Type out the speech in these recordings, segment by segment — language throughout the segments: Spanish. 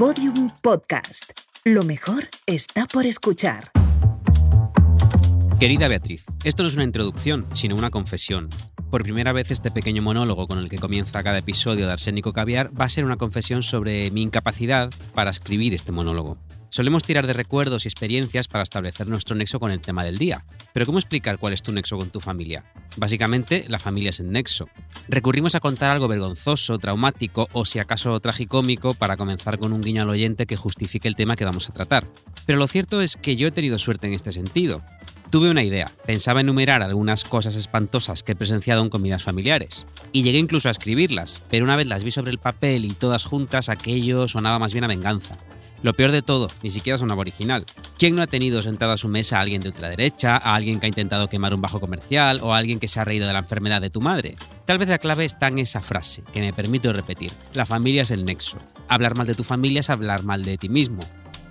Podium Podcast. Lo mejor está por escuchar. Querida Beatriz, esto no es una introducción, sino una confesión. Por primera vez este pequeño monólogo con el que comienza cada episodio de Arsénico Caviar va a ser una confesión sobre mi incapacidad para escribir este monólogo. Solemos tirar de recuerdos y experiencias para establecer nuestro nexo con el tema del día. Pero ¿cómo explicar cuál es tu nexo con tu familia? Básicamente, la familia es el nexo. Recurrimos a contar algo vergonzoso, traumático o si acaso tragicómico para comenzar con un guiño al oyente que justifique el tema que vamos a tratar. Pero lo cierto es que yo he tenido suerte en este sentido. Tuve una idea, pensaba enumerar algunas cosas espantosas que he presenciado en comidas familiares, y llegué incluso a escribirlas, pero una vez las vi sobre el papel y todas juntas, aquello sonaba más bien a venganza. Lo peor de todo, ni siquiera sonaba original. ¿Quién no ha tenido sentado a su mesa a alguien de ultraderecha, a alguien que ha intentado quemar un bajo comercial o a alguien que se ha reído de la enfermedad de tu madre? Tal vez la clave está en esa frase, que me permito repetir. La familia es el nexo. Hablar mal de tu familia es hablar mal de ti mismo.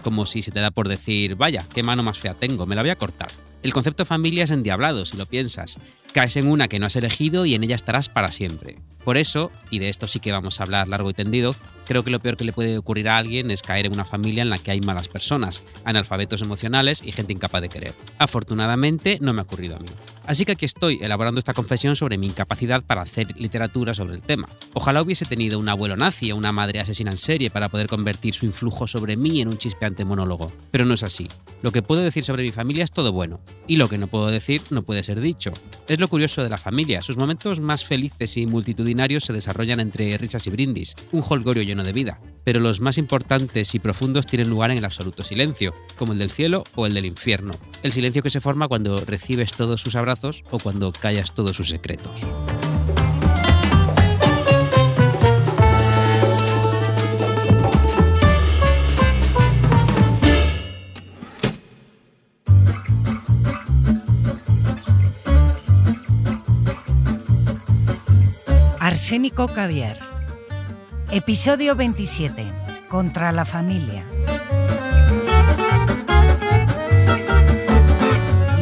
Como si se te da por decir, vaya, qué mano más fea tengo, me la voy a cortar. El concepto familia es endiablado, si lo piensas. Caes en una que no has elegido y en ella estarás para siempre. Por eso, y de esto sí que vamos a hablar largo y tendido, creo que lo peor que le puede ocurrir a alguien es caer en una familia en la que hay malas personas, analfabetos emocionales y gente incapaz de querer. Afortunadamente no me ha ocurrido a mí. Así que aquí estoy elaborando esta confesión sobre mi incapacidad para hacer literatura sobre el tema. Ojalá hubiese tenido un abuelo nazi o una madre asesina en serie para poder convertir su influjo sobre mí en un chispeante monólogo, pero no es así. Lo que puedo decir sobre mi familia es todo bueno, y lo que no puedo decir no puede ser dicho. Lo curioso de la familia, sus momentos más felices y multitudinarios se desarrollan entre risas y brindis, un holgorio lleno de vida, pero los más importantes y profundos tienen lugar en el absoluto silencio, como el del cielo o el del infierno, el silencio que se forma cuando recibes todos sus abrazos o cuando callas todos sus secretos. Arsénico Caviar. Episodio 27. Contra la familia.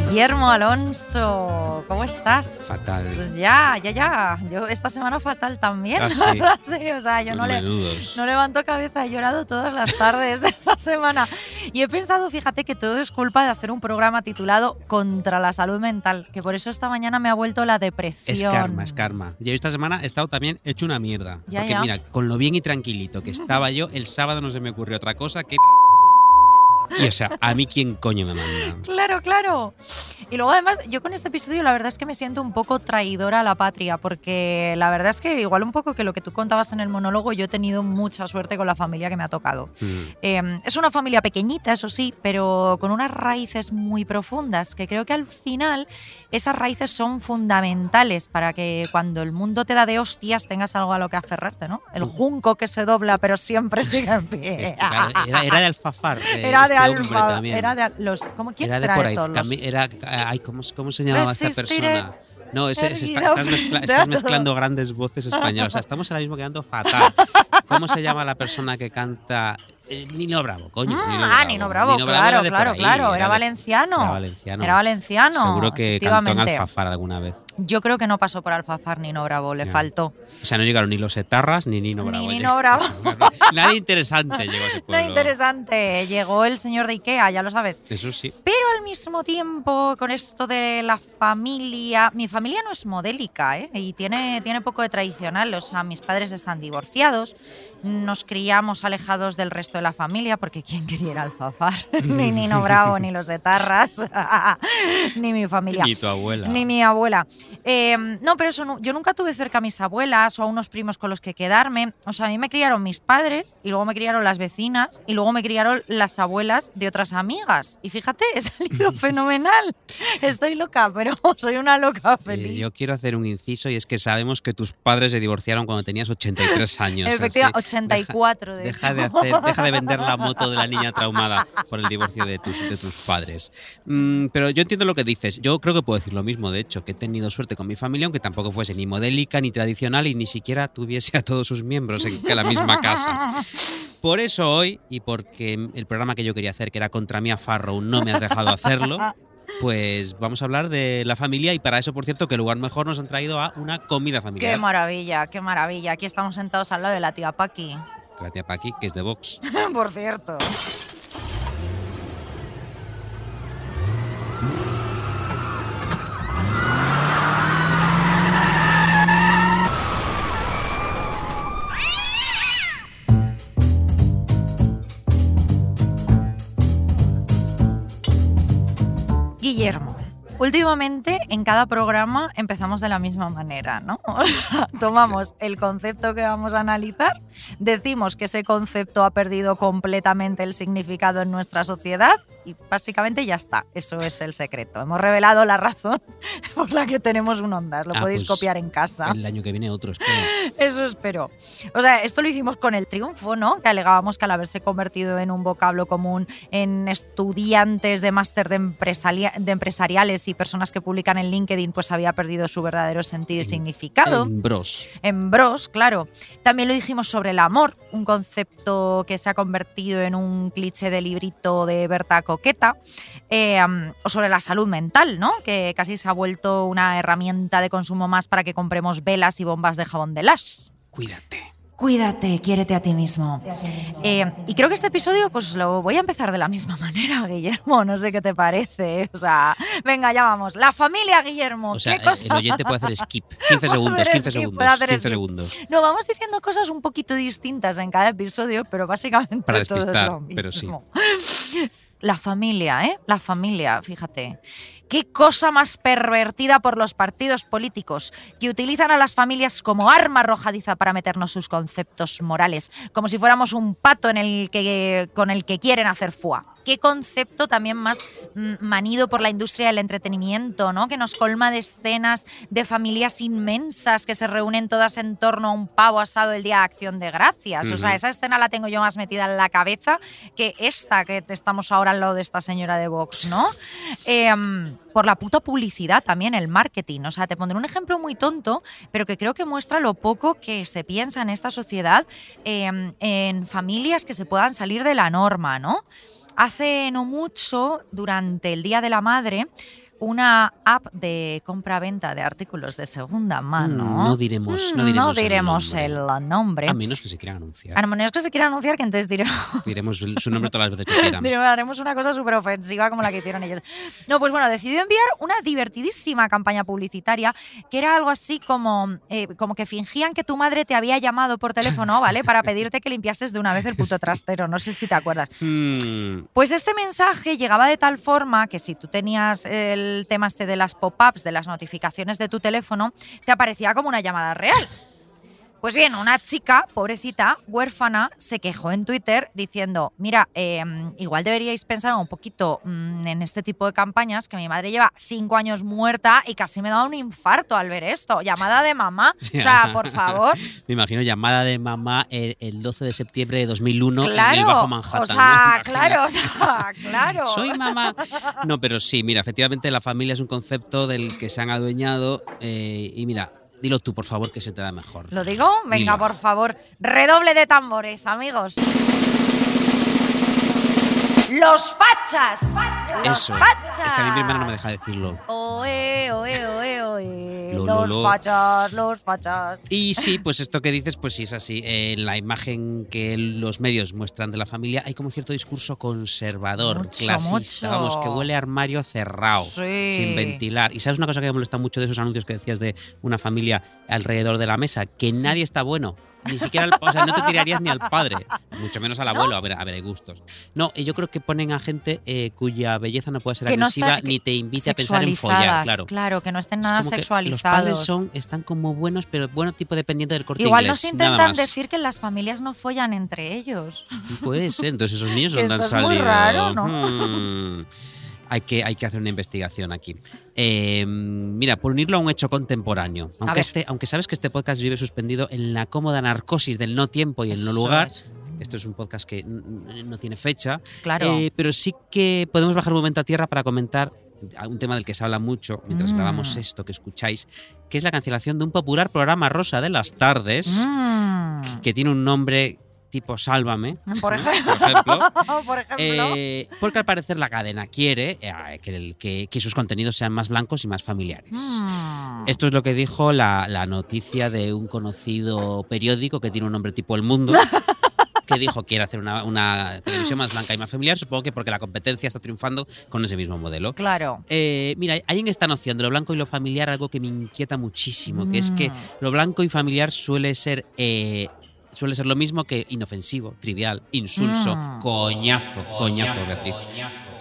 Guillermo Alonso, ¿cómo estás? Fatal. Ya, ya, ya. Yo esta semana fatal también. Ah, sí. Sí, o sea, yo Los no, le, no levanto cabeza, he llorado todas las tardes de esta semana. Y he pensado, fíjate, que todo es culpa de hacer un programa titulado Contra la salud mental, que por eso esta mañana me ha vuelto la depresión. Es karma, es karma. Yo esta semana he estado también hecho una mierda. Ya, porque ya. mira, con lo bien y tranquilito que estaba yo, el sábado no se me ocurrió otra cosa que... Y o sea, ¿a mí quién coño me manda? Claro, claro. Y luego además, yo con este episodio la verdad es que me siento un poco traidora a la patria, porque la verdad es que igual un poco que lo que tú contabas en el monólogo, yo he tenido mucha suerte con la familia que me ha tocado. Mm. Eh, es una familia pequeñita, eso sí, pero con unas raíces muy profundas, que creo que al final esas raíces son fundamentales para que cuando el mundo te da de hostias tengas algo a lo que aferrarte, ¿no? El junco que se dobla pero siempre sigue en Es pie. claro, era, era de Alfafar. eh, Era este de alfa, era de los, ¿cómo quién Era de será por ahí. esto? Los- Cami- Era, ay, ¿cómo, ¿Cómo se llamaba esta persona? No, está- erguido estás, mezcla- mezclando grandes voces españolas. O sea, estamos ahora mismo quedando fatal. ¿Cómo se llama la persona que canta? Eh, Nino Bravo, coño. Mm, Nino ah, Nino Bravo, Nino claro, por claro, ahí, claro. Era, valenciano. Era valenciano. Era valenciano. Seguro que cantó en. Alfafar alguna vez. Yo creo que no pasó por Alfafar Nino Bravo, le faltó. O sea, no llegaron ni los etarras ni Nino Ni Bravo. Nino Bravo. Nadie interesante llegó a ese pueblo. interesante. Llegó el señor de Ikea, ya lo sabes. Eso sí. Pero al mismo tiempo, con esto de la familia, mi familia no es modélica, ¿eh? Y tiene, tiene poco de tradicional. O sea, mis padres están divorciados, nos criamos alejados del resto de la familia, porque ¿quién quería ir al Alfafar? ni Nino Bravo, ni los etarras, ni mi familia. Ni tu abuela. Ni mi abuela. Eh, no, pero eso no- yo nunca tuve cerca a mis abuelas o a unos primos con los que quedarme. O sea, a mí me criaron mis padres y luego me criaron las vecinas y luego me criaron las abuelas de otras amigas. Y fíjate, he salido fenomenal. Estoy loca, pero soy una loca Eh, feliz. yo quiero hacer un inciso y es que sabemos que tus padres se divorciaron cuando tenías 83 años. Efectivamente, así. 84 de deja, hecho. de hacer- deja de vender la moto de la niña traumada por el divorcio de tus, de tus padres. Mm, pero yo entiendo lo que dices. Yo creo que puedo decir lo mismo, de hecho, que he tenido suerte con mi familia, aunque tampoco fuese ni modélica ni tradicional y ni siquiera tuviese a todos sus miembros en la misma casa. Por eso hoy, y porque el programa que yo quería hacer, que era contra Mia Farrow, no me has dejado hacerlo, pues vamos a hablar de la familia y para eso, por cierto, que lugar mejor nos han traído a una comida familiar. Qué maravilla, qué maravilla. Aquí estamos sentados al lado de la tía Paqui. La Paqui, que es de Vox. Por cierto. Guillermo. Últimamente en cada programa empezamos de la misma manera, ¿no? O sea, tomamos el concepto que vamos a analizar, decimos que ese concepto ha perdido completamente el significado en nuestra sociedad y básicamente ya está. Eso es el secreto. Hemos revelado la razón por la que tenemos un Ondas. Lo Ah, podéis pues, copiar en casa. El año que viene otro, espero. Eso espero. O sea, esto lo hicimos con el triunfo, ¿no? Que alegábamos que al haberse convertido en un vocablo común en estudiantes de máster de, de empresariales y personas que publican en LinkedIn, pues había perdido su verdadero sentido y significado. En Bros. En Bros, claro. También lo dijimos sobre el amor, un concepto que se ha convertido en un cliché de librito de Berta Coqueta. Eh, o sobre la salud mental, ¿no? Que casi se ha vuelto una herramienta de consumo más para que compremos velas y bombas de jabón de Lash. Cuídate. Cuídate, quiérete a ti mismo. Eh, y creo que este episodio, pues lo voy a empezar de la misma manera, Guillermo. No sé qué te parece. O sea, venga, ya vamos. La familia, Guillermo. O sea, ¿Qué el, cosa? el oyente puede hacer skip. 15 segundos, hacer 15 skip, segundos. puede hacer 15 skip. segundos. No, vamos diciendo cosas un poquito distintas en cada episodio, pero básicamente Para todo es despistar, lo pero sí. mismo. La familia, ¿eh? La familia, fíjate. Qué cosa más pervertida por los partidos políticos que utilizan a las familias como arma arrojadiza para meternos sus conceptos morales, como si fuéramos un pato en el que, con el que quieren hacer fuá. Qué concepto también más mm, manido por la industria del entretenimiento, ¿no? Que nos colma de escenas de familias inmensas que se reúnen todas en torno a un pavo asado el día de Acción de Gracias. O sea, esa escena la tengo yo más metida en la cabeza que esta que estamos ahora al lado de esta señora de Vox, ¿no? Em, por la puta publicidad también, el marketing. O sea, te pondré un ejemplo muy tonto, pero que creo que muestra lo poco que se piensa en esta sociedad em, en familias que se puedan salir de la norma, ¿no? Hace no mucho, durante el Día de la Madre, una app de compra-venta de artículos de segunda mano. Mm, no diremos- no Mm, diremos el nombre. el nombre. A menos que se quieran anunciar. A menos que se quiera anunciar, que entonces diremos, Diremos su nombre todas las veces que quieran. diremos, haremos una cosa súper ofensiva como la que hicieron ellos. No, pues bueno, decidió enviar una divertidísima campaña publicitaria que era algo así como, eh, como que fingían que tu madre te había llamado por teléfono, ¿vale? Para pedirte que limpiases de una vez el puto trastero. No sé si te acuerdas. Mm, Pues este mensaje llegaba de tal forma que si tú tenías el tema este de las pop-ups, de las notificaciones de tu teléfono, te aparecía como una llamada real. Pues bien, una chica, pobrecita, huérfana, se quejó en Twitter diciendo, mira, eh, igual deberíais pensar un poquito mm, en este tipo de campañas, que mi madre lleva cinco años muerta y casi me da un infarto al ver esto. Llamada de mamá. O sea, por favor. Me imagino llamada de mamá el, el 12 de septiembre de 2001 en el claro. Bajo Manhattan. o sea, ¿no? claro, o Imagínate. sea, claro. Soy mamá. No, pero sí, mira, efectivamente la familia es un concepto del que se han adueñado. eh, y mira, dilo tú, por favor, que se te da mejor. ¿Lo digo? Venga, Dilo. por favor. Redoble de tambores, amigos. Los fachas. Eso. fachas. Es que a mí mi hermana no me deja decirlo. Oe, oe, oe, oe. Lo, lo, los lo. fachas, los fachas. Y sí, pues esto que dices, pues sí es así. En la imagen que los medios muestran de la familia hay como cierto discurso conservador, Mucho, clasista, mucho. vamos, que huele a armario cerrado, Sí. sin ventilar. Y sabes una cosa que me molesta mucho de esos anuncios que decías de una familia alrededor de la mesa, que nadie está bueno. Ni siquiera, al- o sea, no te tirarías ni al padre, mucho menos al abuelo, a ver, a ver, hay gustos. No, y yo creo que ponen a gente eh, cuya belleza no puede ser Que no agresiva está- ni te invite a pensar en follar, Sexualizadas, claro. que no estén Es nada sexualizados. Los padres son, están como buenos, pero bueno tipo dependiente del corte Igual inglés. nos intentan decir que las familias no follan entre ellos. Puede ser, entonces esos niños han esto es muy salido. raro, ¿no? Hmm. Hay que, hay que hacer una investigación aquí. Eh, mira, por unirlo a un hecho contemporáneo, aunque, este, aunque sabes que este podcast vive suspendido en la cómoda narcosis del no tiempo y el no lugar, es. esto es un podcast que no tiene fecha, Claro. eh, pero sí que podemos bajar un momento a tierra para comentar un tema del que se habla mucho mientras Mm. grabamos esto que escucháis, que es la cancelación de un popular programa rosa de las tardes, Mm. que tiene un nombre tipo Sálvame, Por ejemplo. por ejemplo. Por ejemplo. Eh, porque al parecer la cadena quiere eh, que, el- que- que sus contenidos sean más blancos y más familiares. Mm. Esto es lo que dijo la, la noticia de un conocido periódico que tiene un nombre tipo El Mundo. que dijo quiere hacer una, una televisión más blanca y más familiar, supongo que porque la competencia está triunfando con ese mismo modelo. Claro. Eh, mira, hay en esta noción de lo blanco y lo familiar algo que me inquieta muchísimo, que es que Mm. lo blanco y familiar suele ser eh, suele ser lo mismo que inofensivo, trivial, insulso, Mm. coñazo, coñazo, Beatriz.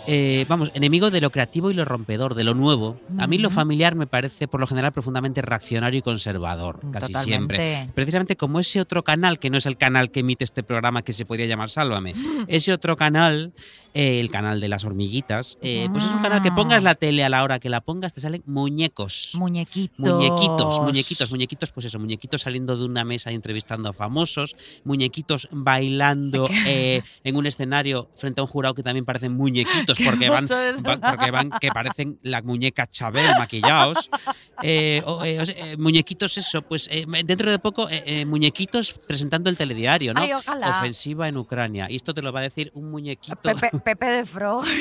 Eh, vamos, enemigo de lo creativo y lo rompedor, de lo nuevo. A mí lo Ujú. familiar me parece por lo general profundamente reaccionario y conservador, casi Totalmente. siempre. Precisamente como ese otro canal, que no es el canal que emite este programa que se podría llamar Sálvame, ese otro canal, eh, el canal de las hormiguitas, eh, pues es un canal que pongas la tele a la hora que la pongas, te salen muñecos. Muñequitos. Muñequitos, muñequitos, muñequitos, pues eso, muñequitos saliendo de una mesa y entrevistando a famosos, muñequitos bailando eh, en un escenario frente a un jurado que también parecen muñequitos porque van, porque van que parecen la muñeca Chabel maquillados. Eh, o, muñequitos, eso, pues dentro de poco, muñequitos presentando el telediario, ¿no? Ay, ojalá. Ofensiva en Ucrania. Y esto te lo va a decir un muñequito. Pepe, Pepe de Frog.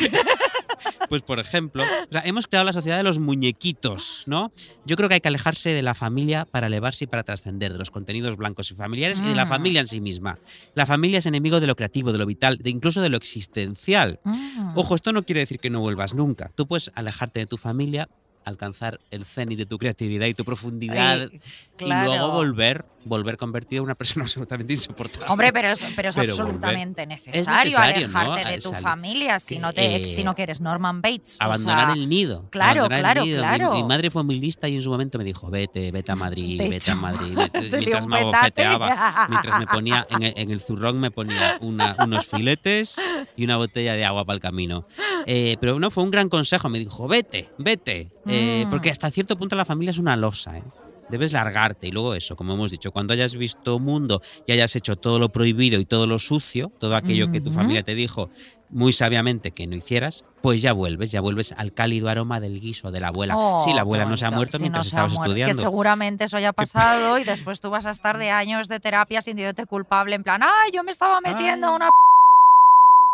Pues, por ejemplo, o sea, hemos creado la sociedad de los muñequitos, ¿no? Yo creo que hay que alejarse de la familia para elevarse y para trascender, de los contenidos blancos y familiares y de la Mm. familia en sí misma. La familia es enemigo de lo creativo, de lo vital, de incluso de lo existencial. Mm. Ojo, esto no quiere decir que no vuelvas nunca. Tú puedes alejarte de tu familia, alcanzar el cenit de tu creatividad y tu profundidad Ay, y luego volver, volver convertido en una persona absolutamente insoportable. Hombre, pero es, pero es Pero absolutamente volver. necesario, Es necesario, ¿no? alejarte de tu familia si no, te, eh, si no quieres Norman Bates. o Abandonar sea, el nido. claro, claro, nido. Claro. Mi, madre fue muy lista y en su momento me dijo, vete, vete a Madrid, De vete hecho, a Madrid. mientras me abofeteaba, mientras me ponía, en el, en el zurrón me ponía una- unos filetes y una botella de agua para el camino. Eh, pero no, fue un gran consejo. Me dijo, vete, vete. Eh, Mm. Porque hasta cierto punto la familia es una losa, ¿eh? Debes largarte y luego eso, como hemos dicho, cuando hayas visto mundo y hayas hecho todo lo prohibido y todo lo sucio, todo aquello que tu familia te dijo muy sabiamente que no hicieras, pues ya vuelves, ya vuelves al cálido aroma del guiso de la abuela. Oh, sí, la abuela no se ha muerto Sí, mientras no estabas muerto, Que estudiando. seguramente eso haya pasado y después tú vas a estar de años de terapia sintiéndote culpable, en plan, ay, yo me estaba metiendo Ay. una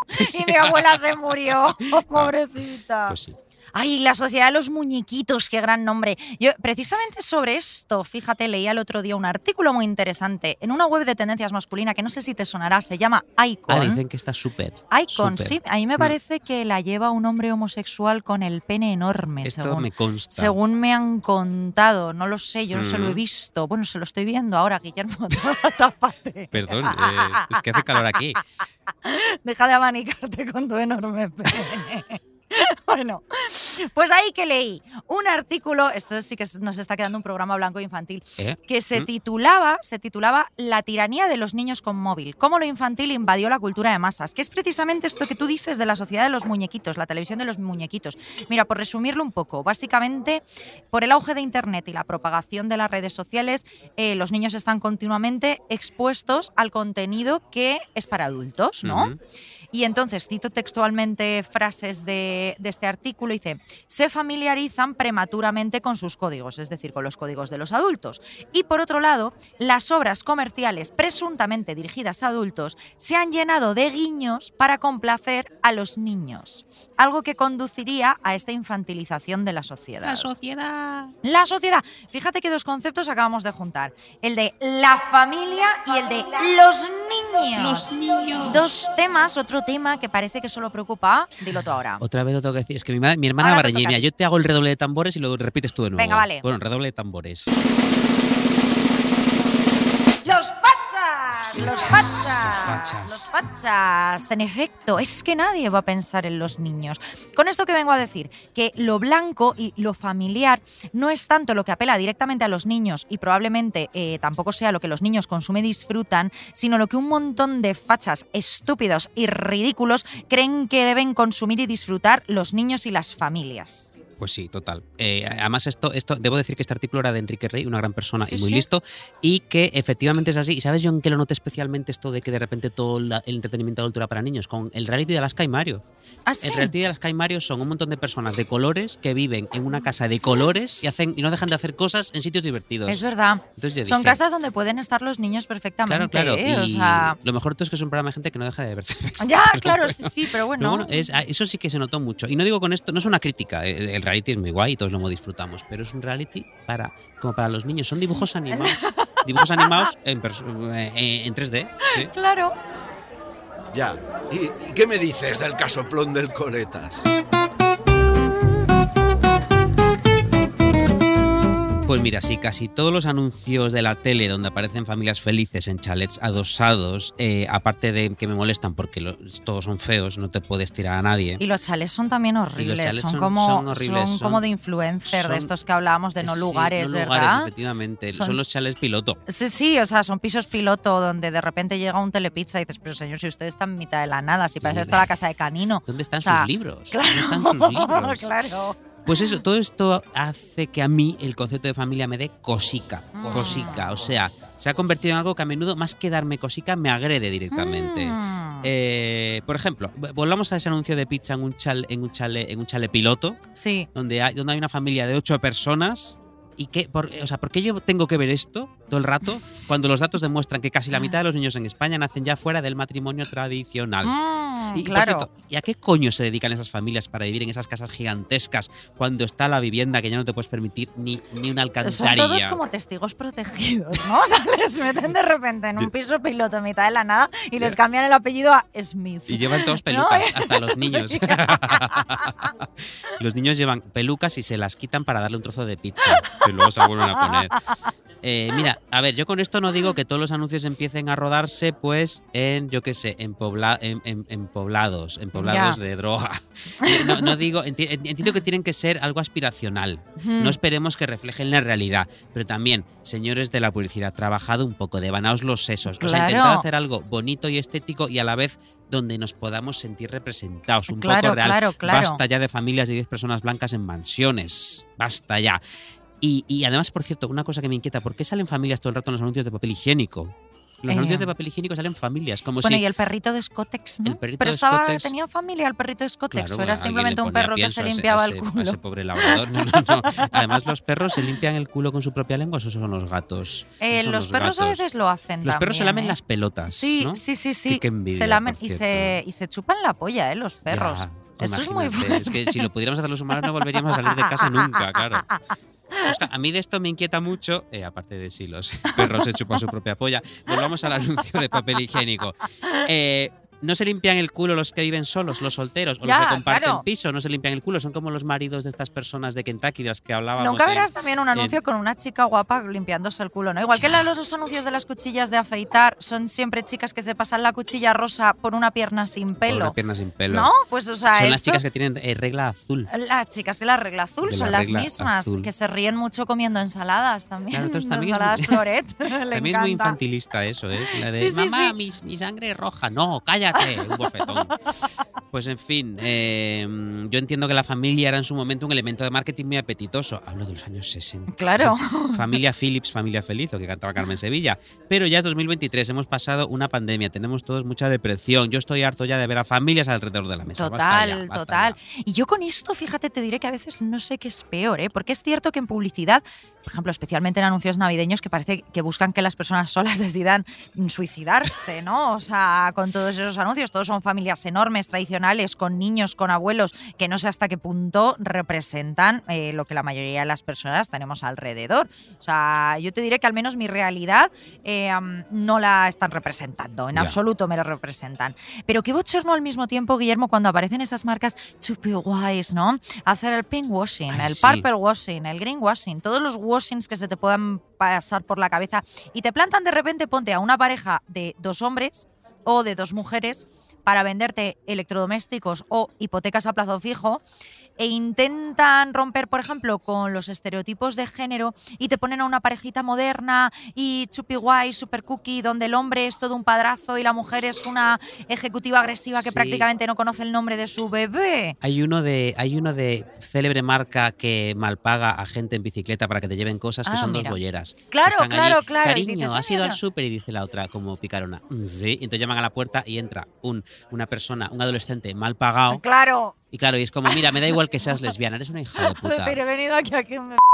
y mi abuela se murió. Pobrecita. Pues sí. Ay, la sociedad de los muñequitos, qué gran nombre. Yo, precisamente sobre esto, fíjate, leía el otro día un artículo muy interesante en una web de tendencias masculina que no sé si te sonará, se llama Icon. Ah, dicen que está súper. Icon, sí. A mí me Mm. parece que la lleva un hombre homosexual con el pene enorme, Esto según, me consta. según me han contado. No lo sé, yo no se lo he Mm. visto. Bueno, se lo estoy viendo ahora, Guillermo. tápate. Perdón, eh, es que hace calor aquí. Deja de abanicarte con tu enorme pene. Bueno, pues ahí que leí un artículo, esto sí que nos está quedando un programa blanco infantil, ¿Eh? que se ¿Mm? titulaba, se titulaba La tiranía de los niños con móvil, cómo lo infantil invadió la cultura de masas, que es precisamente esto que tú dices de la sociedad de los muñequitos, la televisión de los muñequitos. Mira, por resumirlo un poco, básicamente por el auge de Internet y la propagación de las redes sociales, eh, los niños están continuamente expuestos al contenido que es para adultos, ¿no? Y entonces cito textualmente frases de, de este artículo, dice, se familiarizan prematuramente con sus códigos, es decir, con los códigos de los adultos. Y por otro lado, las obras comerciales presuntamente dirigidas a adultos se han llenado de guiños para complacer a los niños, algo que conduciría a esta infantilización de la sociedad. sociedad. La sociedad. Fíjate que dos conceptos acabamos de juntar. El de la familia y el de los niños. Los niños. Dos temas, otro tema que parece que solo preocupa. Dilo tú ahora. Otra vez lo tengo que decir. Es que mi, ma- mi hermana Ahora va te reñir. Mira, yo te hago el redoble de tambores y lo repites tú de nuevo. Venga, vale. Bueno, redoble de tambores. Fachas! ¡Los fachas! fachas. ¡Los fachas! En efecto, es que nadie va a pensar en los niños. Con esto que vengo a decir, que lo blanco y lo familiar no es tanto lo que apela directamente a los niños y probablemente eh, tampoco sea lo que los niños consumen y disfrutan, sino lo que un montón de fachas estúpidos y ridículos creen que deben consumir y disfrutar los niños y las familias. Pues sí, total. Eh, además, esto, esto, debo decir que este artículo era de Enrique Rey, una gran persona Sí, y muy sí. listo, y que efectivamente es así. ¿Y sabes yo en qué lo noté especialmente esto de que de repente todo la- el entretenimiento adulto era para niños? Con el reality de Alaska y Mario. ¿Ah, sí? El reality de Alaska y Mario son un montón de personas de colores que viven en una casa de colores y, hacen, y no dejan de hacer cosas en sitios divertidos. Es verdad. Son casas donde pueden estar los niños perfectamente. Claro, claro. ¿eh? O y sea, lo mejor de todo es que es un programa de gente que no deja de ver cerveza. Ya, claro, sí, sí, pero bueno. bueno, es- eso sí que se notó mucho. Y no digo con esto, no es una crítica. El, el reality es muy guay y todos lo disfrutamos, pero es un reality para como para los niños. Son dibujos animados. dibujos animados en, perso- eh, en 3D. sí. Claro. Ya. ¿Y, y qué me dices del casoplón del coletas? Pues mira, sí, casi todos los anuncios de la tele donde aparecen familias felices en chalets adosados, eh, aparte de que me molestan porque lo- todos son feos, no te puedes tirar a nadie. Y los chalés son también horribles, son, son- como, son horribles, son son- como de influencer, son- de estos que hablábamos de no Sí, lugares, no lugares, ¿verdad? efectivamente. Son- los chalets piloto. Sí, sí, o sea, son pisos piloto donde de repente llega un telepizza y dices, pero señor, si usted está en mitad de la nada, si parece Sí. está la casa de Canino. ¿Dónde están O sea, sus libros? Claro, ¿Dónde están sus libros? claro. Pues eso, todo esto hace que a mí el concepto de familia me dé cosica, Mm. cosica. O sea, se ha convertido en algo que a menudo, más que darme cosica, me agrede directamente. Mm. Eh, por ejemplo, volvamos a ese anuncio de pizza en un chale, en un chale, en un chale piloto, Sí. donde hay, donde hay una familia de ocho personas. ¿Y qué, por, o sea, ¿por qué yo tengo que ver esto todo el rato cuando los datos demuestran que casi la mitad de los niños en España nacen ya fuera del matrimonio tradicional? Mm, Y, claro. cierto, ¿y a qué coño se dedican esas familias para vivir en esas casas gigantescas cuando está la vivienda que ya no te puedes permitir ni, ni una Son alcantarilla? todos como testigos protegidos, ¿no? O sea, les meten de repente en un piso piloto en mitad de la nada y les cambian el apellido a Smith. Y llevan todos ¿No? pelucas, hasta los niños. Sí. los niños llevan pelucas y se las quitan para darle un trozo de pizza, que luego se vuelven a poner. Eh, mira, a ver, yo con esto no digo que todos los anuncios empiecen a rodarse, pues, en, yo qué sé, en, pobla- en, en- en poblados, en poblados Ya. de droga. No, no digo, enti- entiendo que tienen que ser algo aspiracional. Hmm. No esperemos que reflejen la realidad, pero también, señores de la publicidad, trabajado un poco, devanaos los sesos. O sea, Claro. intentad hacer algo bonito y estético y a la vez donde nos podamos sentir representados. Un Claro, poco real. claro, claro. Basta ya de familias de 10 personas blancas en mansiones. Basta ya. Y, y además, por cierto, una cosa que me inquieta, ¿por qué salen familias todo el rato en los anuncios de papel higiénico? Los Eh. anuncios de papel higiénico salen familias, como Bueno, si... y el perrito de Scottex, ¿no? El perrito Pero de estaba, tenía familia el perrito de Scottex, Claro, o era simplemente le un perro que se a ese- limpiaba a el ese- a culo. ese pobre labrador. No, no, no. Además, los perros se limpian el culo con su propia lengua, esos son los gatos. Eh, son los perros a gatos. veces lo hacen Los perros se también, lamen ¿eh? las pelotas. Sí, sí, sí, sí. Qué- qué envidia, se lamen y se, y se chupan la polla, ¿eh? Los perros. Ya, Eso es muy fuerte. Es que si lo pudiéramos hacer los humanos no volveríamos a salir de casa nunca, claro. Oscar, a mí de esto me inquieta mucho, eh, aparte de si los perros se chupan su propia polla. Volvamos al anuncio de papel higiénico. Eh, no se limpian el culo los que viven solos, los solteros, o Ya, los que comparten claro. piso, no se limpian el culo, son como los maridos de estas personas de Kentucky de las que hablábamos. Nunca en- verás también un anuncio con una chica guapa limpiándose el culo, ¿no? Igual que los anuncios de las cuchillas de afeitar son siempre chicas que se pasan la cuchilla rosa por una pierna sin por una pelo. pierna sin pelo. ¿No? Pues o sea, son las chicas que tienen eh, regla azul. Las chicas de la regla azul De la son las mismas, azul. que se ríen mucho comiendo ensaladas también. Claro, entonces Las también es ensaladas muy- floret. Le También es muy infantilista eso, ¿eh? La de, Sí, sí, mamá, sí. Mi, mi sangre es roja. No, cállate, un bofetón. Pues en fin, eh, yo entiendo que la familia era en su momento un elemento de marketing muy apetitoso. Hablo de los años 60. Claro. Familia Phillips, familia feliz, o que cantaba Carmen Sevilla. Pero ya es 2023, hemos pasado una pandemia, tenemos todos mucha depresión. Yo estoy harto ya de ver a familias alrededor de la mesa. Basta Total, ya, basta total. ya. Y yo con esto, fíjate, te diré que a veces no sé qué es peor, ¿eh? Porque es cierto que en publicidad, por ejemplo, especialmente en anuncios navideños, que parece que buscan que las personas solas decidan suicidarse, ¿no? O sea, con todos esos anuncios, todos son familias enormes, tradicionales, con niños, con abuelos, que no sé hasta qué punto representan eh, lo que la mayoría de las personas tenemos alrededor. O sea, yo te diré que al menos mi realidad eh, no la están representando, en absoluto me lo representan. Pero qué bochorno al mismo tiempo, Guillermo, cuando aparecen esas marcas chupi guays, ¿no? Hacer el pink washing, Ay, el sí. purple washing, el green washing, todos los washings que se te puedan pasar por la cabeza y te plantan de repente, ponte a una pareja de dos hombres o de dos mujeres para venderte electrodomésticos o hipotecas a plazo fijo e intentan romper, por ejemplo, con los estereotipos de género y te ponen a una parejita moderna y chupi guay, super cookie, donde el hombre es todo un padrazo y la mujer es una ejecutiva agresiva que Sí. prácticamente no conoce el nombre de su bebé. Hay uno de, hay uno de célebre marca que malpaga a gente en bicicleta para que te lleven cosas que Ah, son mira. dos bolleras. Claro, claro, allí, claro. Cariño, dices, has "Ah, ido al mira". súper y dice la otra como picarona. "Mm, Sí. Y entonces llaman a la puerta y entra un, una persona, un adolescente mal pagado. Claro, Y claro, y es como, mira, me da igual que seas lesbiana, eres una hija de puta. pero he venido aquí a que me...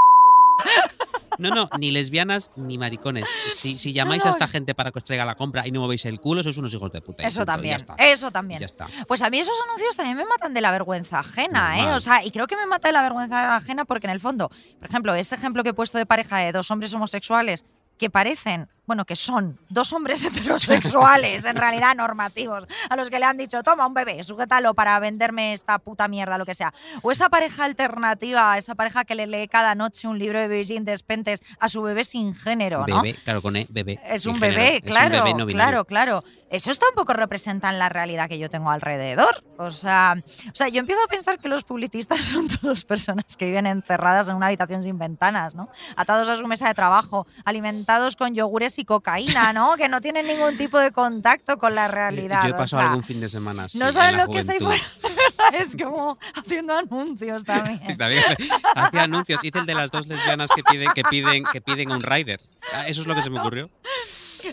No, no, ni lesbianas ni maricones. Si, si llamáis No, a esta gente para que os traiga la compra y no movéis el culo, sois unos hijos de puta. Eso punto, también, eso también. Ya está. Pues a mí esos anuncios también me matan de la vergüenza ajena, ¿eh? O sea, y creo que me mata de la vergüenza ajena porque en el fondo, por ejemplo, ese ejemplo que he puesto de pareja de dos hombres homosexuales que parecen bueno, que son dos hombres heterosexuales, en realidad normativos, a los que le han dicho, toma un bebé, sujétalo para venderme esta puta mierda, lo que sea. O esa pareja alternativa, esa pareja que le lee cada noche un libro de Virgin Despentes a su bebé sin género, ¿no? Bebé, claro, con E, bebé. Es un bebé, Es un claro, bebé no claro, claro. Esos tampoco representan la realidad que yo tengo alrededor. O sea, o sea, yo empiezo a pensar que los publicistas son todos personas que viven encerradas en una habitación sin ventanas, ¿no? Atados a su mesa de trabajo, alimentados con yogures y cocaína, ¿no? Que no tienen ningún tipo de contacto con la realidad. Yo he o pasado sea, algún fin de semana. no en saben lo que verdad, es como haciendo anuncios también. Hacía anuncios. Hice el de las dos lesbianas que piden, que piden, que piden un rider. Ah, Eso es lo que se me ocurrió.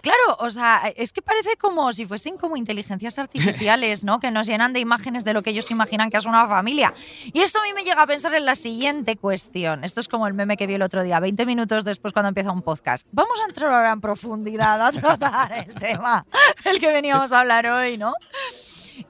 Claro, o sea, es que parece como si fuesen como inteligencias artificiales, ¿no? Que nos llenan de imágenes de lo que ellos imaginan que es una familia. Y esto a mí me llega a pensar en la siguiente cuestión. Esto es como el meme que vi el otro día, 20 minutos después cuando empieza un podcast. Vamos a entrar ahora en profundidad a tratar el tema del que veníamos a hablar hoy, ¿no?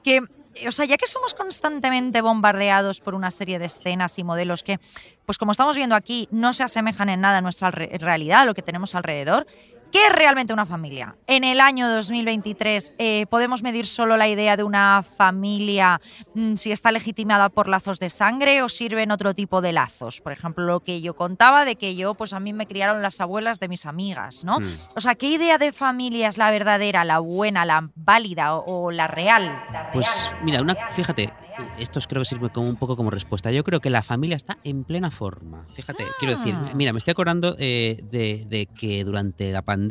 Que o sea, ya que somos constantemente bombardeados por una serie de escenas y modelos que, pues como estamos viendo aquí, no se asemejan en nada a nuestra re- realidad, a lo que tenemos alrededor, ¿qué es realmente una familia? En el año 2023, eh, ¿podemos medir solo la idea de una familia mm, si está legitimada por lazos de sangre o sirven otro tipo de lazos? Por ejemplo, lo que yo contaba de que yo, pues a mí me criaron las abuelas de mis amigas, ¿no? Hmm. O sea, ¿qué idea de familia es la verdadera, la buena, la válida o, o la real? La Pues real, mira, una, fíjate, la real. esto creo que sirve como un poco como respuesta. Yo creo que la familia está en plena forma. Fíjate, quiero decir, Ah. mira, me estoy acordando eh, de, de que durante la pandemia,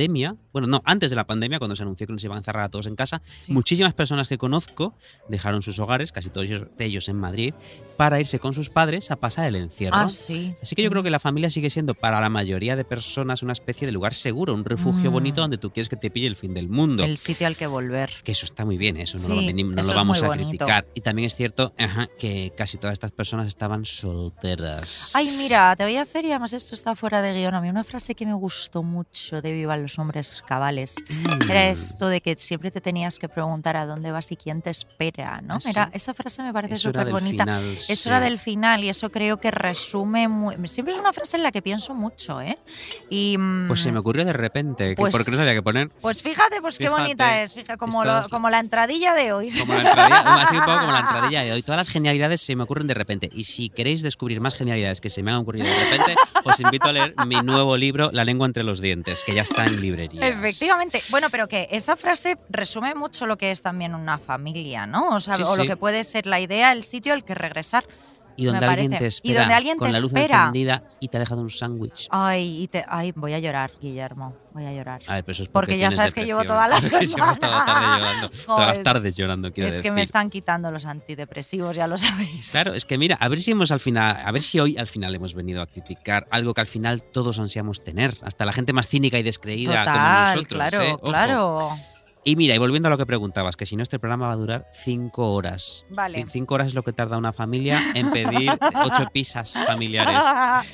bueno, no, antes de la pandemia, cuando se anunció que nos iban a encerrar a todos en casa, Sí. muchísimas personas que conozco dejaron sus hogares, casi todos ellos, ellos en Madrid, para irse con sus padres a pasar el encierro. Ah, sí. Así que yo creo que la familia sigue siendo para la mayoría de personas una especie de lugar seguro, un refugio Mm. bonito donde tú quieres que te pille el fin del mundo. El sitio al que volver. Que eso está muy bien, eso no, Sí, lo, venim- no eso lo es vamos a bonito. criticar. Y también es cierto ajá, que casi todas estas personas estaban solteras. Ay, mira, te voy a hacer, y además esto está fuera de guion, a mí una frase que me gustó mucho de Viva los hombres cabales. Mm. Era esto de que siempre te tenías que preguntar a dónde vas y quién te espera, ¿no? Era, esa frase me parece súper bonita. final, Eso sí. era del final y eso creo que resume muy... Siempre es una frase en la que pienso mucho, ¿eh? Y, mm, Pues se me ocurrió de repente, Pues- porque no sabía qué poner. pues fíjate, pues qué bonita es, fíjate, como, lo- la entradilla de hoy. Como la entradilla, así un poco como la entradilla de hoy. Todas las genialidades se me ocurren de repente. Y si queréis descubrir más genialidades que se me han ocurrido de repente, os invito a leer mi nuevo libro, La lengua entre los dientes, que ya está en librerías. Efectivamente. Bueno, pero que esa frase resume mucho lo que es también una familia, ¿no? O sea, Sí, o lo que puede ser la idea, el sitio al que regresar. Y donde alguien te Y espera donde alguien con te la luz espera. encendida y te ha dejado un sándwich. Ay, y te- ay, voy a llorar, Guillermo. Voy a llorar. A ver, pero eso es Porque porque, ya sabes que llevo toda la semana. llorando. todas las tardes llorando, quiero es decir. que me están quitando los antidepresivos, ya lo sabéis. Claro, es que mira, a ver si hemos al final, a ver si hoy al final hemos venido a criticar algo que al final todos ansiamos tener, hasta la gente más cínica y descreída como nosotros. claro, ¿eh? Claro. Y mira, y volviendo a lo que preguntabas, que si no este programa va a durar cinco horas. Vale. Ci- Cinco horas es lo que tarda una familia en pedir ocho pizzas familiares a,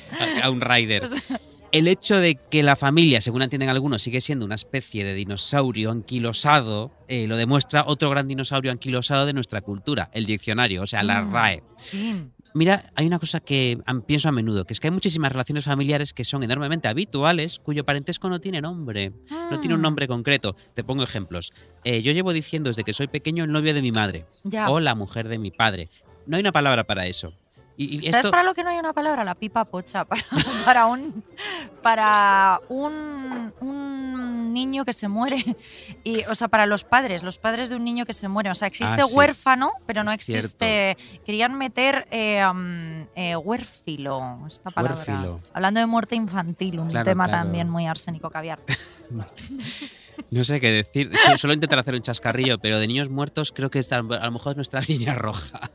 a un rider. El hecho de que la familia, según entienden algunos, sigue siendo una especie de dinosaurio anquilosado, eh, lo demuestra otro gran dinosaurio anquilosado de nuestra cultura, el diccionario, o sea, la Mm. RAE. Sí. Mira, hay una cosa que pienso a menudo, que es que hay muchísimas relaciones familiares que son enormemente habituales, cuyo parentesco no tiene nombre, no tiene un Mm. nombre concreto. Te pongo ejemplos. Eh, yo llevo diciendo desde que soy pequeño el novio de mi madre Ya. o la mujer de mi padre. No hay una palabra para eso. Y, y ¿Sabes para lo que no hay una palabra? La pipa pocha. Para, para un para un, un niño que se muere. Y, o sea, para los padres, los padres de un niño que se muere. O sea, existe Ah, sí. huérfano, pero no Es cierto. existe. Querían meter eh, um, eh, huérfilo, esta palabra. Huérfilo. Hablando de muerte infantil, un Claro, tema claro. también muy arsénico caviar. no sé qué decir. Suelo intentar hacer un chascarrillo, pero de niños muertos creo que a lo mejor es nuestra línea roja.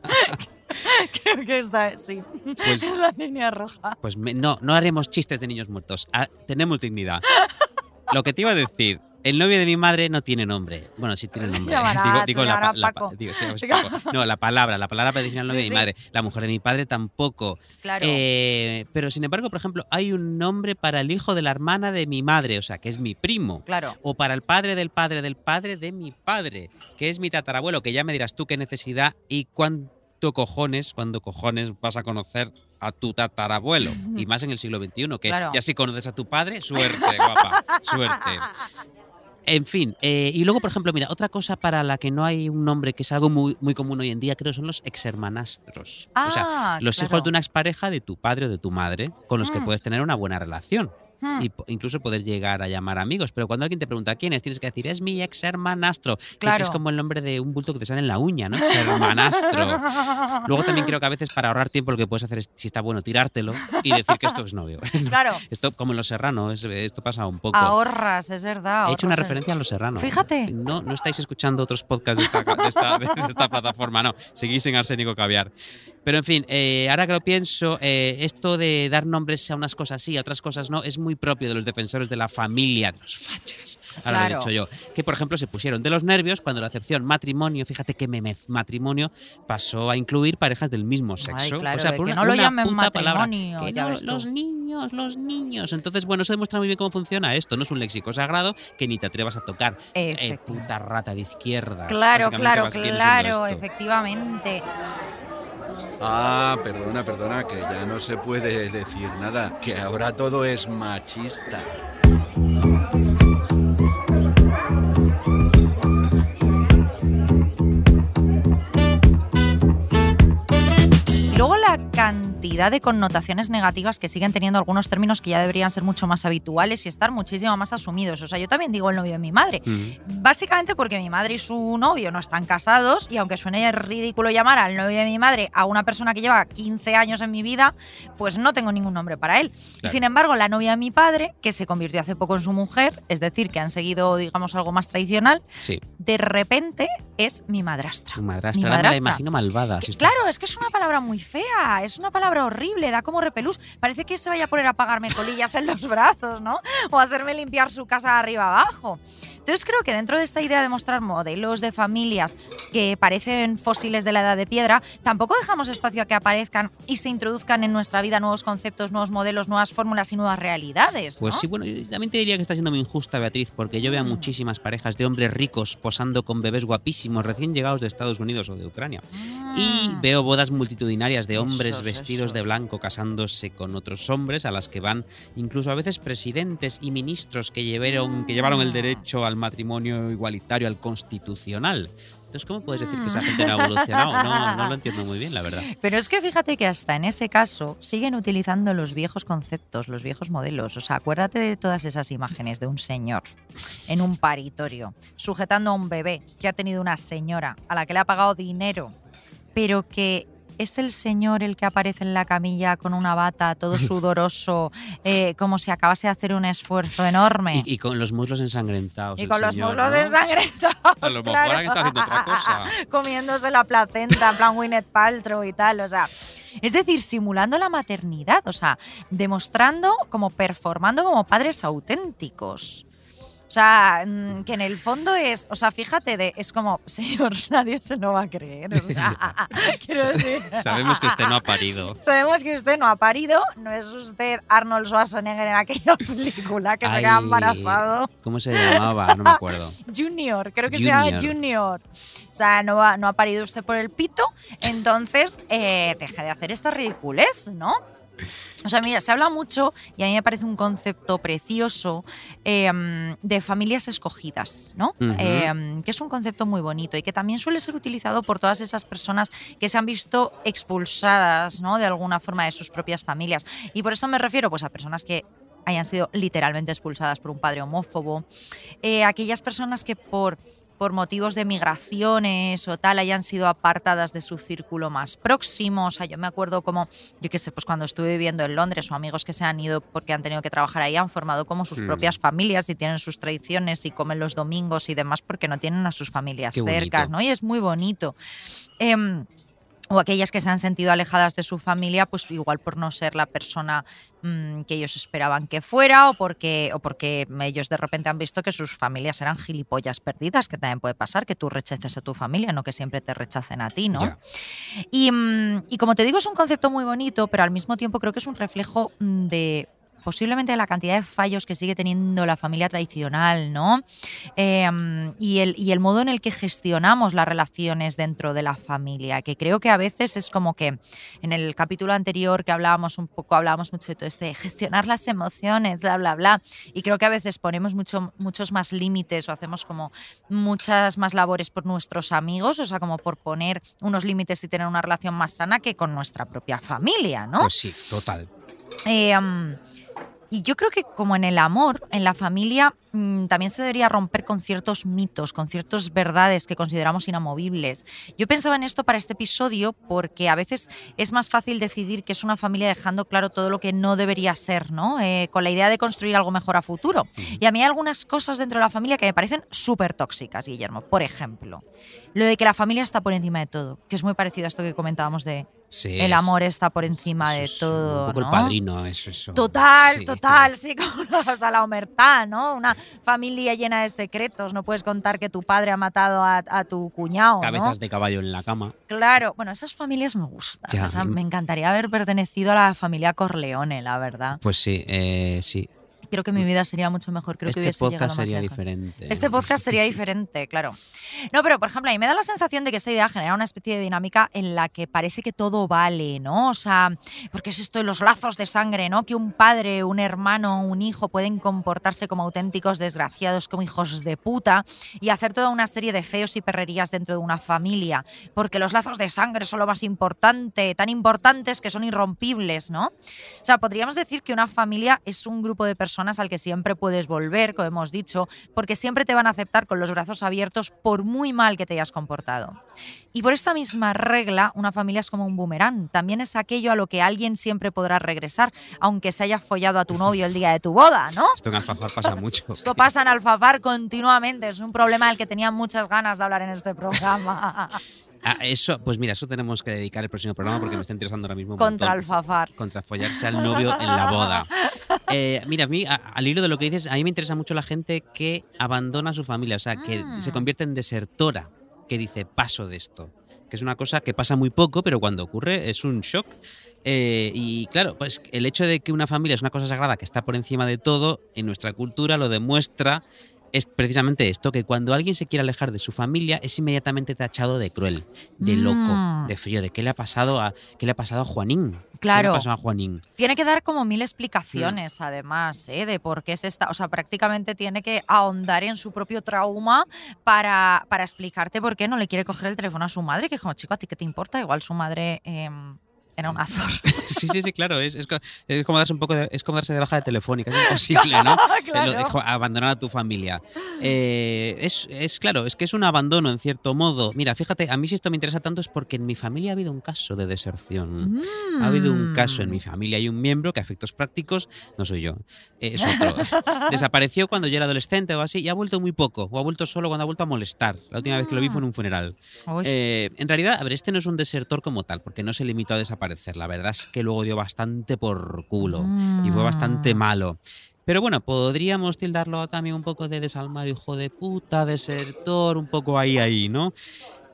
Creo que esta sí. Pues- es la línea roja. Pues me- no, no haremos chistes de niños muertos. Ah, tenemos dignidad. Lo que te iba a decir, el novio de mi madre no tiene nombre. Bueno, sí tiene nombre. llamará- digo, la, la digo, Paco. No, la palabra, la palabra para decir al novio Sí, de mi sí. madre. La mujer de mi padre tampoco. Claro. Eh, pero sin embargo, por ejemplo, hay un nombre para el hijo de la hermana de mi madre, o sea, que es mi primo. claro. O para el padre del padre del padre de mi padre, que es mi tatarabuelo, que ya me dirás tú qué necesidad y cuán cojones, cuando cojones vas a conocer a tu tatarabuelo. Y más en el siglo XXI, que Claro. ya si conoces a tu padre, suerte, guapa, suerte. En fin, eh, y luego, por ejemplo, mira, otra cosa para la que no hay un nombre que es algo muy, muy común hoy en día, creo, son los exhermanastros. o sea, Ah, los claro. hijos de una expareja de tu padre o de tu madre, con los que Mm. puedes tener una buena relación. Hmm. Y incluso poder llegar a llamar amigos. Pero cuando alguien te pregunta quién es, tienes que decir, es mi ex hermanastro. Que Claro. es como el nombre de un bulto que te sale en la uña, ¿no? Ex hermanastro. Luego también creo que a veces para ahorrar tiempo lo que puedes hacer es, si está bueno, tirártelo y decir que esto es novio. Claro, Esto, como en Los Serranos, esto pasa un poco. ahorras, es verdad. He hecho una referencia a Los Serranos. Fíjate. No, no estáis escuchando otros podcasts de esta, de esta- de esta plataforma, no. Seguís en Arsénico Caviar. Pero en fin, eh, ahora que lo pienso, eh, esto de dar nombres a unas cosas sí, a otras cosas no, es muy propio de los defensores de la familia, de los fachas. Ahora lo he Claro. dicho yo. Que, por ejemplo, se pusieron de los nervios cuando la acepción matrimonio, fíjate que memez, matrimonio, pasó a incluir parejas del mismo sexo. claro, o sea, por que una, no lo una llamen puta palabra. Que ya no, ves los niños, los niños. Entonces, bueno, eso demuestra muy bien cómo funciona esto. No es un léxico sagrado que ni te atrevas a tocar. Eh, puta rata de izquierda. Claro, claro, claro, efectivamente. Ah, perdona, perdona, que ya no se puede decir nada, que ahora todo es machista. Luego la cantidad de connotaciones negativas que siguen teniendo algunos términos que ya deberían ser mucho más habituales y estar muchísimo más asumidos. O sea, yo también digo el novio de mi madre. Básicamente porque mi madre y su novio no están casados y aunque suene ridículo llamar al novio de mi madre a una persona que lleva 15 años en mi vida, pues no tengo ningún nombre para él. Claro. Sin embargo, la novia de mi padre, que se convirtió hace poco en su mujer, es decir, que han seguido, digamos, algo más tradicional, Sí, de repente es mi madrastra. madrastra. Mi Ahora me la madrastra. imagino malvada. si Claro, es que es una palabra muy fea, es una palabra horrible, da como repelús. Parece que se vaya a poner a pagarme colillas en los brazos, ¿no? O hacerme limpiar su casa arriba abajo. Entonces creo que dentro de esta idea de mostrar modelos de familias que parecen fósiles de la edad de piedra, tampoco dejamos espacio a que aparezcan y se introduzcan en nuestra vida nuevos conceptos, nuevos modelos, nuevas fórmulas y nuevas realidades. Pues sí, bueno, yo también te diría que está siendo muy injusta, Beatriz, porque yo veo a Mm. muchísimas parejas de hombres ricos posando con bebés guapísimos recién llegados de Estados Unidos o de Ucrania. Y Mm. veo bodas multitudinarias de hombres Esos, vestidos de blanco casándose con otros hombres, a las que van incluso a veces presidentes y ministros que llevaron, que llevaron el Mm. derecho al matrimonio igualitario, al constitucional. Entonces, ¿cómo puedes decir que esa gente no ha evolucionado? No, no lo entiendo muy bien, la verdad. Pero es que fíjate que hasta en ese caso siguen utilizando los viejos conceptos, los viejos modelos. O sea, acuérdate de todas esas imágenes de un señor en un paritorio, sujetando a un bebé que ha tenido una señora a la que le ha pagado dinero, pero que es el señor el que aparece en la camilla con una bata, todo sudoroso, eh, como si acabase de hacer un esfuerzo enorme. Y, y con los muslos ensangrentados. Y con los muslos ¿no? ensangrentados. A lo mejor claro. alguien está haciendo otra cosa. Comiéndose la placenta, en plan Gwyneth Paltrow y tal. O sea, es decir, simulando la maternidad. O sea, demostrando, como performando como padres auténticos. O sea, mm, que en el fondo es, o sea, fíjate, de, es como, señor, nadie se lo va a creer. O sea, quiero decir. Sabemos que usted no ha parido. Sabemos que usted no ha parido, no es usted Arnold Schwarzenegger en aquella película que se queda embarazado. ¿Cómo se llamaba? No me acuerdo. Junior, creo que se llama Junior. Junior. O sea, no ha, no ha parido usted por el pito, entonces eh, deja de hacer esta ridiculez, ¿no? O sea, mira, se habla mucho, y a mí me parece un concepto precioso, eh, de familias escogidas, ¿no? Eh, que es un concepto muy bonito y que también suele ser utilizado por todas esas personas que se han visto expulsadas, ¿no? De alguna forma de sus propias familias. Y por eso me refiero, pues, a personas que hayan sido literalmente expulsadas por un padre homófobo, eh, aquellas personas que por por motivos de migraciones o tal hayan sido apartadas de su círculo más próximo. O sea, yo me acuerdo como, yo qué sé, pues cuando estuve viviendo en Londres o amigos que se han ido porque han tenido que trabajar ahí han formado como sus Mm. propias familias y tienen sus tradiciones y comen los domingos y demás porque no tienen a sus familias cercas, ¿no? Y es muy bonito. Em, o aquellas que se han sentido alejadas de su familia, pues igual por no ser la persona mm, que ellos esperaban que fuera o porque, o porque ellos de repente han visto que sus familias eran gilipollas perdidas, que también puede pasar, que tú rechaces a tu familia, no que siempre te rechacen a ti, ¿no? Y, mm, y como te digo, es un concepto muy bonito, pero al mismo tiempo creo que es un reflejo mm, de posiblemente la cantidad de fallos que sigue teniendo la familia tradicional, ¿no? Eh, y, el, y el modo en el que gestionamos las relaciones dentro de la familia, que creo que a veces es como que en el capítulo anterior que hablábamos un poco, hablábamos mucho de todo esto de gestionar las emociones, bla, bla, bla, y creo que a veces ponemos mucho, muchos más límites o hacemos como muchas más labores por nuestros amigos, o sea, como por poner unos límites y tener una relación más sana que con nuestra propia familia, ¿no? Pues sí, total. Eh, y yo creo que como en el amor, en la familia, mm, también se debería romper con ciertos mitos, con ciertas verdades que consideramos inamovibles. Yo pensaba en esto para este episodio porque a veces es más fácil decidir que es una familia dejando claro todo lo que no debería ser, ¿no? Eh, con la idea de construir algo mejor a futuro. Y a mí hay algunas cosas dentro de la familia que me parecen súper tóxicas, Guillermo. Por ejemplo, lo de que la familia está por encima de todo, que es muy parecido a esto que comentábamos de Sí, el amor está por encima de todo. Un poco ¿no? el padrino, eso, eso. Total, Sí. total, sí, como o sea, la omertad, ¿no? Una familia llena de secretos. No puedes contar que tu padre ha matado a, a tu cuñado, ¿no? Cabezas de caballo en la cama. Claro, bueno, esas familias me gustan. Ya, O sea, me encantaría haber pertenecido a la familia Corleone, la verdad. Pues sí, eh, sí. Creo que mi vida sería mucho mejor. Creo que este hubiese llegado podcast más sería lejos. diferente. Este podcast sería diferente, claro. No, pero por ejemplo, a mí me da la sensación de que esta idea genera una especie de dinámica en la que parece que todo vale, ¿no? O sea, porque es esto de los lazos de sangre, ¿no? Que un padre, un hermano, un hijo pueden comportarse como auténticos desgraciados, como hijos de puta, y hacer toda una serie de feos y perrerías dentro de una familia, porque los lazos de sangre son lo más importante, tan importantes que son irrompibles, ¿no? O sea, podríamos decir que una familia es un grupo de personas al que siempre puedes volver, como hemos dicho, porque siempre te van a aceptar con los brazos abiertos por muy mal que te hayas comportado. Y por esta misma regla, una familia es como un boomerang. También es aquello a lo que alguien siempre podrá regresar, aunque se haya follado a tu novio el día de tu boda, ¿no? Esto en Alfafar pasa mucho. Esto pasa en Alfafar continuamente. Es un problema del que tenía muchas ganas de hablar en este programa. Ah, eso, pues mira, eso tenemos que dedicar el próximo programa porque me está interesando ahora mismo. un Contra montón. Alfafar. Contra follarse al novio en la boda. Eh, mira, a mí, a- al hilo de lo que dices, a mí me interesa mucho la gente que abandona a su familia, o sea, que Ah. se convierte en desertora, que dice paso de esto. Que es una cosa que pasa muy poco, pero cuando ocurre es un shock. Eh, y claro, pues el hecho de que una familia es una cosa sagrada que está por encima de todo, en nuestra cultura lo demuestra es precisamente esto, que cuando alguien se quiere alejar de su familia es inmediatamente tachado de cruel, de loco, Mm. de frío, de qué le ha pasado a qué le ha pasado a Juanín. ¿Qué le Claro. pasó a Juanín? Tiene que dar como mil explicaciones, además, ¿eh? de por qué se está. O sea, prácticamente tiene que ahondar en su propio trauma para, para explicarte por qué no le quiere coger el teléfono a su madre. Que es como, chico, ¿a ti qué te importa? Igual su madre em, era una zorra. Sí, sí, sí, claro. Es, es es como darse un poco de, es como darse de baja de telefónica. Es imposible, ¿no? Claro. Lo de jo- abandonar a tu familia. Eh, es, es claro, es que es un abandono en cierto modo. Mira, fíjate, a mí si esto me interesa tanto es porque en mi familia ha habido un caso de deserción. Ha habido un caso en mi familia. Hay un miembro que a efectos prácticos no soy yo, eh, es otro. Desapareció cuando yo era adolescente o así y ha vuelto muy poco. O ha vuelto solo cuando ha vuelto a molestar. La última vez que lo vi fue en un funeral. Eh, en realidad, a ver, este no es un desertor como tal, porque no se limitó a desaparecer. La verdad es que luego dio bastante por culo y fue bastante Mm. malo. Pero bueno, podríamos tildarlo también un poco de desalmado, hijo de puta, desertor, un poco ahí, ahí, ¿no?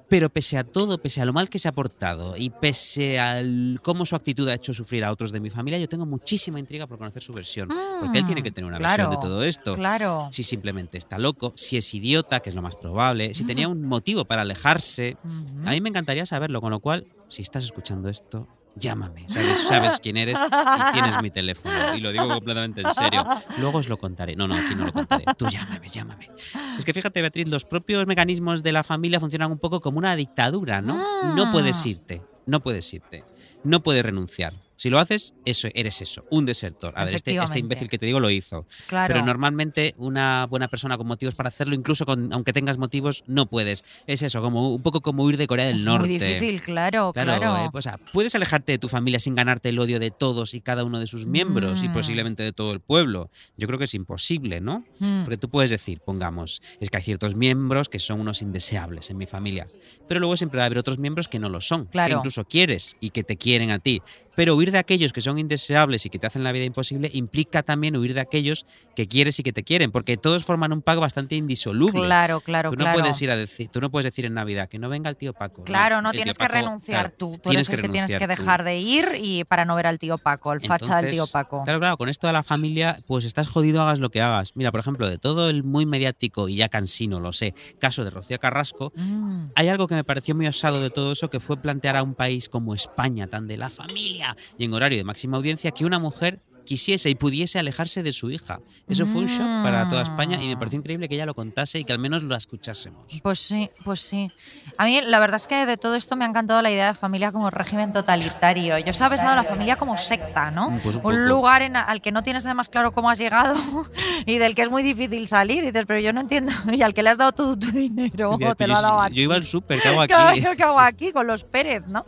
Pero pese a todo, pese a lo mal que se ha portado y pese a cómo su actitud ha hecho sufrir a otros de mi familia, yo tengo muchísima intriga por conocer su versión. Porque él tiene que tener una versión de Mm, Claro, todo esto Claro. si simplemente está loco, si es idiota, que es lo más probable, si tenía un motivo para alejarse. Ujú. A mí me encantaría saberlo, con lo cual, si estás escuchando esto, llámame, sabes, sabes quién eres y tienes mi teléfono. Y lo digo completamente en serio. Luego os lo contaré. No, no, aquí no lo contaré. Tú llámame, llámame. Es que fíjate, Beatriz, los propios mecanismos de la familia funcionan un poco como una dictadura, ¿no? No puedes irte, no puedes irte, no puedes renunciar. Si lo haces, eso eres eso, un desertor. A ver, este, este imbécil que te digo lo hizo. Claro. Pero normalmente una buena persona con motivos para hacerlo, incluso con, aunque tengas motivos, no puedes. Es eso, como un poco como huir de Corea del es Norte. muy difícil, claro, Claro, claro. eh, pues, o sea, puedes alejarte de tu familia sin ganarte el odio de todos y cada uno de sus miembros y Mm. posiblemente de todo el pueblo. Yo creo que es imposible, ¿no? Mm. Porque tú puedes decir, pongamos, es que hay ciertos miembros que son unos indeseables en mi familia, pero luego siempre va a haber otros miembros que no lo son, que Claro. incluso quieres y que te quieren a ti. Pero huir de aquellos que son indeseables y que te hacen la vida imposible implica también huir de aquellos que quieres y que te quieren, porque todos forman un pack bastante indisoluble. Claro, claro, tú no claro. puedes ir a decir, tú no puedes decir en Navidad que no venga el tío Paco. Claro, no tienes que Paco, renunciar claro, tú. Tú tienes eres el que tienes que tú. dejar de ir y para no ver al tío Paco, el facha del tío Entonces, Paco. Claro, claro, con esto de la familia, pues estás jodido, hagas lo que hagas. Mira, por ejemplo, de todo el muy mediático y ya cansino, lo sé, caso de Rocío Carrasco, Mm. hay algo que me pareció muy osado de todo eso, que fue plantear a un país como España, tan de la familia y en horario de máxima audiencia, que una mujer quisiese y pudiese alejarse de su hija. Eso fue un shock para toda España y me pareció increíble que ella lo contase y que al menos lo escuchásemos. Pues sí, pues sí. A mí la verdad es que de todo esto me ha encantado la idea de familia como régimen totalitario. Yo estaba pensando en la familia como secta, ¿no? Mm, pues un lugar en- al que no tienes además claro cómo has llegado y del que es muy difícil salir. Y dices, pero yo no entiendo. Y al que le has dado todo tu dinero, te lo "Yo- ha dado yo ti. iba al súper, ¿qué hago aquí? ¿yo ¿Qué hago aquí con los Pérez, no?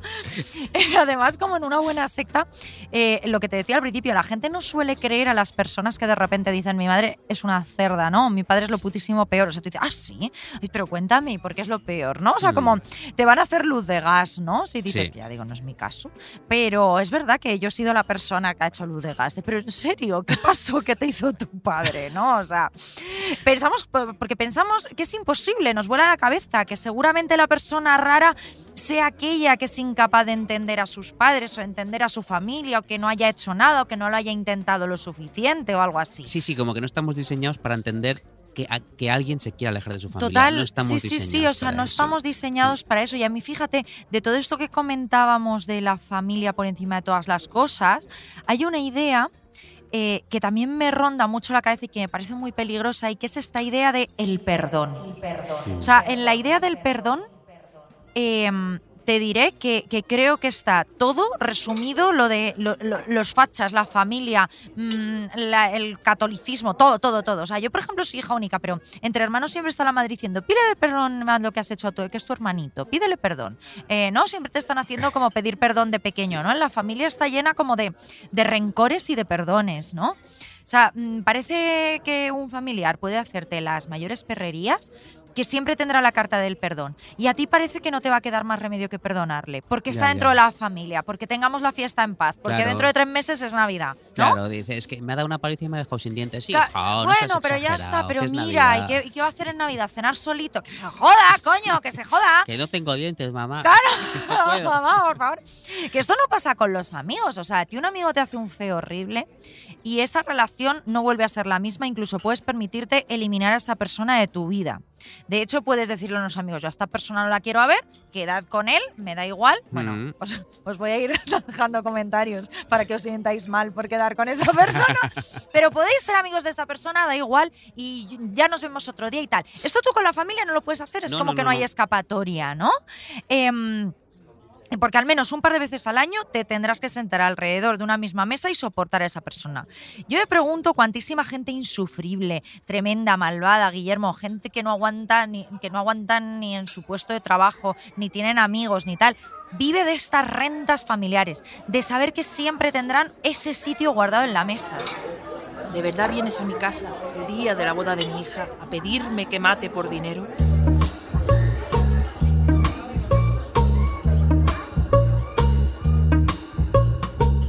Además, como en una buena secta, eh, lo que te decía al principio, la gente no suele creer a las personas que de repente dicen mi madre es una cerda, ¿no? Mi padre es lo putísimo peor. O sea, tú dices, ah, sí, Ay, pero cuéntame, ¿y ¿por qué es lo peor, no? O sea, como te van a hacer luz de gas, ¿no? Si dices Sí. que ya digo, no es mi caso. Pero es verdad que yo he sido la persona que ha hecho luz de gas. Pero en serio, ¿qué pasó? ¿Qué te hizo tu padre, no? O sea, pensamos, porque pensamos que es imposible, nos vuela la cabeza, que seguramente la persona rara sea aquella que es incapaz de entender a sus padres o entender a su familia o que no haya hecho nada o que no lo haya intentado lo suficiente o algo así. Sí, sí, como que no estamos diseñados para entender que, a- que alguien se quiera alejar de su familia. Total, no estamos sí, sí, sí, o sea, no eso. estamos diseñados para eso. Y a mí, fíjate, de todo esto que comentábamos de la familia por encima de todas las cosas, hay una idea eh, que también me ronda mucho la cabeza y que me parece muy peligrosa y que es esta idea de el perdón. O sea, en la idea del perdón, em, te diré que, creo que está todo resumido, lo de lo- lo- los fachas, la familia, mm, el catolicismo, todo, todo, todo. O sea, yo, por ejemplo, soy hija única, pero entre hermanos siempre está la madre diciendo, pídele perdón a lo que has hecho tú, que es tu hermanito, pídele perdón. Eh, ¿No? Siempre te están haciendo como pedir perdón de pequeño, ¿no? La familia está llena como de, de rencores y de perdones, ¿no? O sea, mm, parece que un familiar puede hacerte las mayores perrerías que siempre tendrá la carta del perdón. Y a ti parece que no te va a quedar más remedio que perdonarle, porque está Ya, dentro ya. de la familia, porque tengamos la fiesta en paz, porque Claro. dentro de tres meses es Navidad, ¿no? Claro, dice, es que me ha dado una paliza y me ha dejado sin dientes. Sí, no bueno, pero ya está, pero mira, ¿y qué, y qué va a hacer en Navidad? ¿Cenar solito? ¡Que se joda, coño! ¡Que se joda! Que no tengo dientes, mamá. Claro, No mamá, por favor. Que esto no pasa con los amigos. O sea, a ti un amigo te hace un feo horrible y esa relación no vuelve a ser la misma. Incluso puedes permitirte eliminar a esa persona de tu vida. De hecho, puedes decirle a unos amigos, yo a esta persona no la quiero a ver, quedad con él, me da igual. Bueno, Mm. os, os voy a ir dejando comentarios para que os sientáis mal por quedar con esa persona. Pero podéis ser amigos de esta persona, da igual, y ya nos vemos otro día y tal. Esto tú con la familia no lo puedes hacer, es No, como no, que no, no, hay escapatoria, ¿no? Em, porque al menos un par de veces al año te tendrás que sentar alrededor de una misma mesa y soportar a esa persona. Yo me pregunto cuantísima gente insufrible, tremenda, malvada, Guillermo, gente que no aguanta ni, que no aguantan ni en su puesto de trabajo, ni tienen amigos, ni tal. Vive de estas rentas familiares, de saber que siempre tendrán ese sitio guardado en la mesa. ¿De verdad vienes a mi casa el día de la boda de mi hija a pedirme que mate por dinero?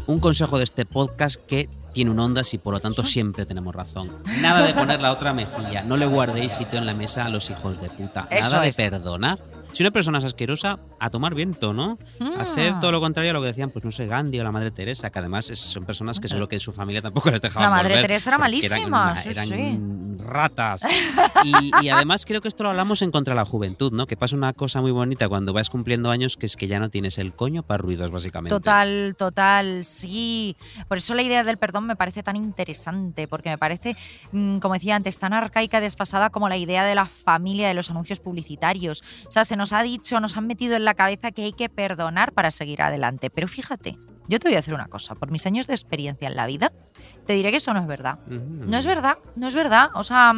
Un consejo de este podcast que tiene un ondas y por lo tanto siempre tenemos razón. Nada de poner la otra mejilla. No le guardéis sitio en la mesa a los hijos de puta. Eso Nada de es. perdonar. Si una persona es asquerosa, a tomar viento, ¿no? Haced todo lo contrario a lo que decían, pues no sé, Gandhi o la Madre Teresa, que además son personas que seguro que en su familia tampoco les dejaban La Madre volver, Teresa era malísima, Eran, sí, eran sí. Ratas. Y, y además creo que esto lo hablamos en contra de la juventud, ¿no? Que pasa una cosa muy bonita cuando vas cumpliendo años, que es que ya no tienes el coño para ruidos, básicamente. Total, total, sí. Por eso la idea del perdón me parece tan interesante, porque me parece, mm, como decía antes, tan arcaica desfasada como la idea de la familia de los anuncios publicitarios. O sea, se nos ha dicho, nos han metido en la cabeza que hay que perdonar para seguir adelante. Pero fíjate, yo te voy a decir una cosa, por mis años de experiencia en la vida, te diré que eso no es verdad. Ujú. No es verdad, no es verdad. O sea,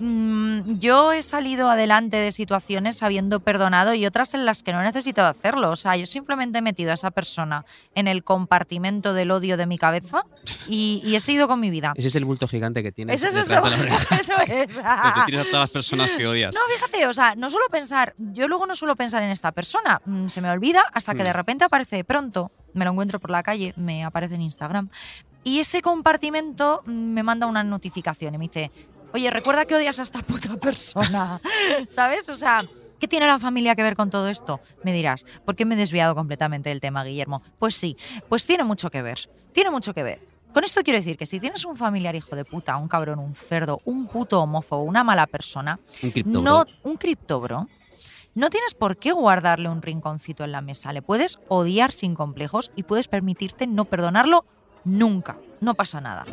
mm, yo he salido adelante de situaciones habiendo perdonado y otras en las que no he necesitado hacerlo. O sea, yo simplemente he metido a esa persona en el compartimento del odio de mi cabeza y, y he seguido con mi vida. Ese es el bulto gigante que tienes Eso es eso. de la. Eso es. Porque tienes a todas las personas que odias. No, fíjate, o sea, no suelo pensar, yo luego no suelo pensar en esta persona, mm, se me olvida hasta que Mm. de repente aparece de pronto, me lo encuentro por la calle, me aparece en Instagram, y ese compartimento mm, me manda una notificación y me dice, oye, recuerda que odias a esta puta persona, ¿sabes? O sea... ¿Qué tiene la familia que ver con todo esto? Me dirás, ¿por qué me he desviado completamente del tema, Guillermo? Pues sí, pues tiene mucho que ver, tiene mucho que ver. Con esto quiero decir que si tienes un familiar hijo de puta, un cabrón, un cerdo, un puto homófobo, una mala persona, Un cripto, no, bro. un criptobro. No tienes por qué guardarle un rinconcito en la mesa. Le puedes odiar sin complejos y puedes permitirte no perdonarlo nunca. No pasa nada.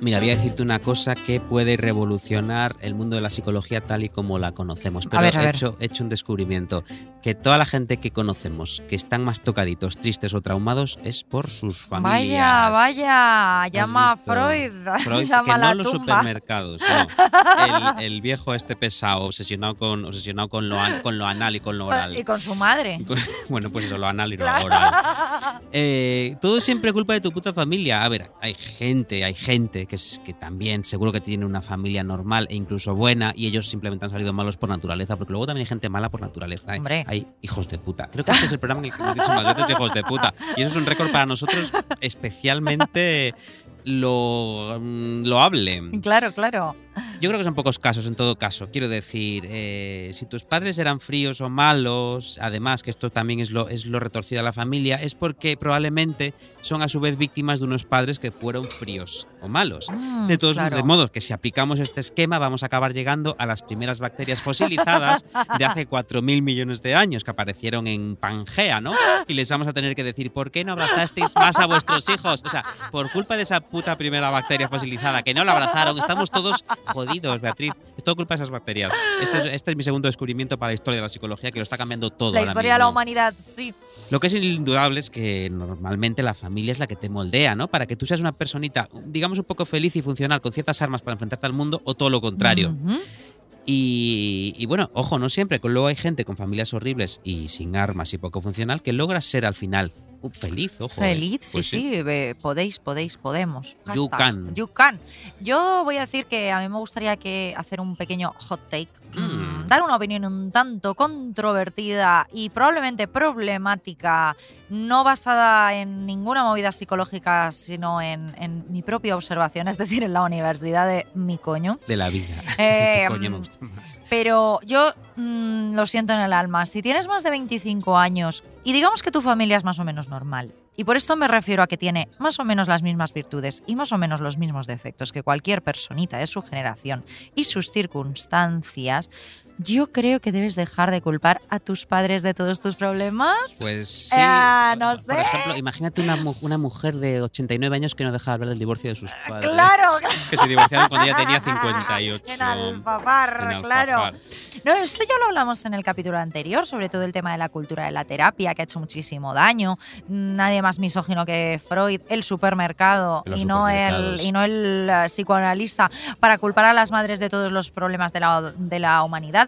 Mira, voy a decirte una cosa que puede revolucionar el mundo de la psicología tal y como la conocemos. Pero ver, a he. Hecho, he hecho un descubrimiento. Que toda la gente que conocemos que están más tocaditos, tristes o traumados es por sus familias. Vaya, vaya. ¿Has Llama a? Freud. Freud, Llama que a la no los supermercados, no. El, el viejo este pesado, obsesionado con, obsesionado con lo, an- con lo anal y con lo oral. Y con su madre. Bueno, pues eso, lo anal y lo oral. Eh, todo siempre culpa de tu puta familia. A ver, hay gente, hay gente que, es, que también seguro que tiene una familia normal e incluso buena y ellos simplemente han salido malos por naturaleza, porque luego también hay gente mala por naturaleza. Hay, Hombre. hay hijos de puta. Creo que este es el programa en el que hemos dicho más veces hijos de puta. Y eso es un récord para nosotros especialmente lo, mm, loable. Claro, claro. Yo creo que son pocos casos en todo caso. Quiero decir, eh, si tus padres eran fríos o malos, además que esto también es lo, es lo retorcido a la familia, es porque probablemente son a su vez víctimas de unos padres que fueron fríos o malos. Mm, De todos claro. modos, que si aplicamos este esquema vamos a acabar llegando a las primeras bacterias fosilizadas de hace 4.000 millones de años que aparecieron en Pangea, ¿no? Y les vamos a tener que decir, ¿por qué no abrazasteis más a vuestros hijos? O sea, por culpa de esa puta primera bacteria fosilizada que no la abrazaron, estamos todos jodidos, Beatriz. Es todo culpa de esas bacterias. Este es, este es mi segundo descubrimiento para la historia de la psicología que lo está cambiando todo. La historia de la humanidad, sí. Lo que es indudable es que normalmente la familia es la que te moldea, ¿no? Para que tú seas una personita, digamos, un poco feliz y funcional, con ciertas armas para enfrentarte al mundo, o todo lo contrario. Y, y bueno, ojo, no siempre. Luego hay gente con familias horribles y sin armas y poco funcional que logra ser al final uh, feliz, ojo. eh. Feliz, sí, Pues sí, ve- podéis, podéis, podemos. You Hashtag, can. You can. Yo voy a decir que a mí me gustaría que hacer un pequeño hot take, Mm. mm, dar una opinión un tanto controvertida y probablemente problemática, no basada en ninguna movida psicológica, sino en, en mi propia observación, es decir, en la universidad de mi coño. De la vida. Eh, coño me gusta más. Pero yo mm, lo siento en el alma. Si tienes más de 25 años y digamos que tu familia es más o menos normal, y por esto me refiero a que tiene más o menos las mismas virtudes y más o menos los mismos defectos que cualquier personita de su generación y sus circunstancias, yo creo que debes dejar de culpar a tus padres de todos tus problemas. Pues sí. Ah, no por sé. ejemplo, imagínate una, una mujer de 89 años que no deja de hablar del divorcio de sus padres. claro, Que se divorciaron cuando ella tenía 58. En Alfafar, En claro. Alfafar. No, esto ya lo hablamos en el capítulo anterior, sobre todo el tema de la cultura de la terapia, que ha hecho muchísimo daño. Nadie más misógino que Freud, el supermercado y no el, y no el eh, psicoanalista para culpar a las madres de todos los problemas de la, de la humanidad.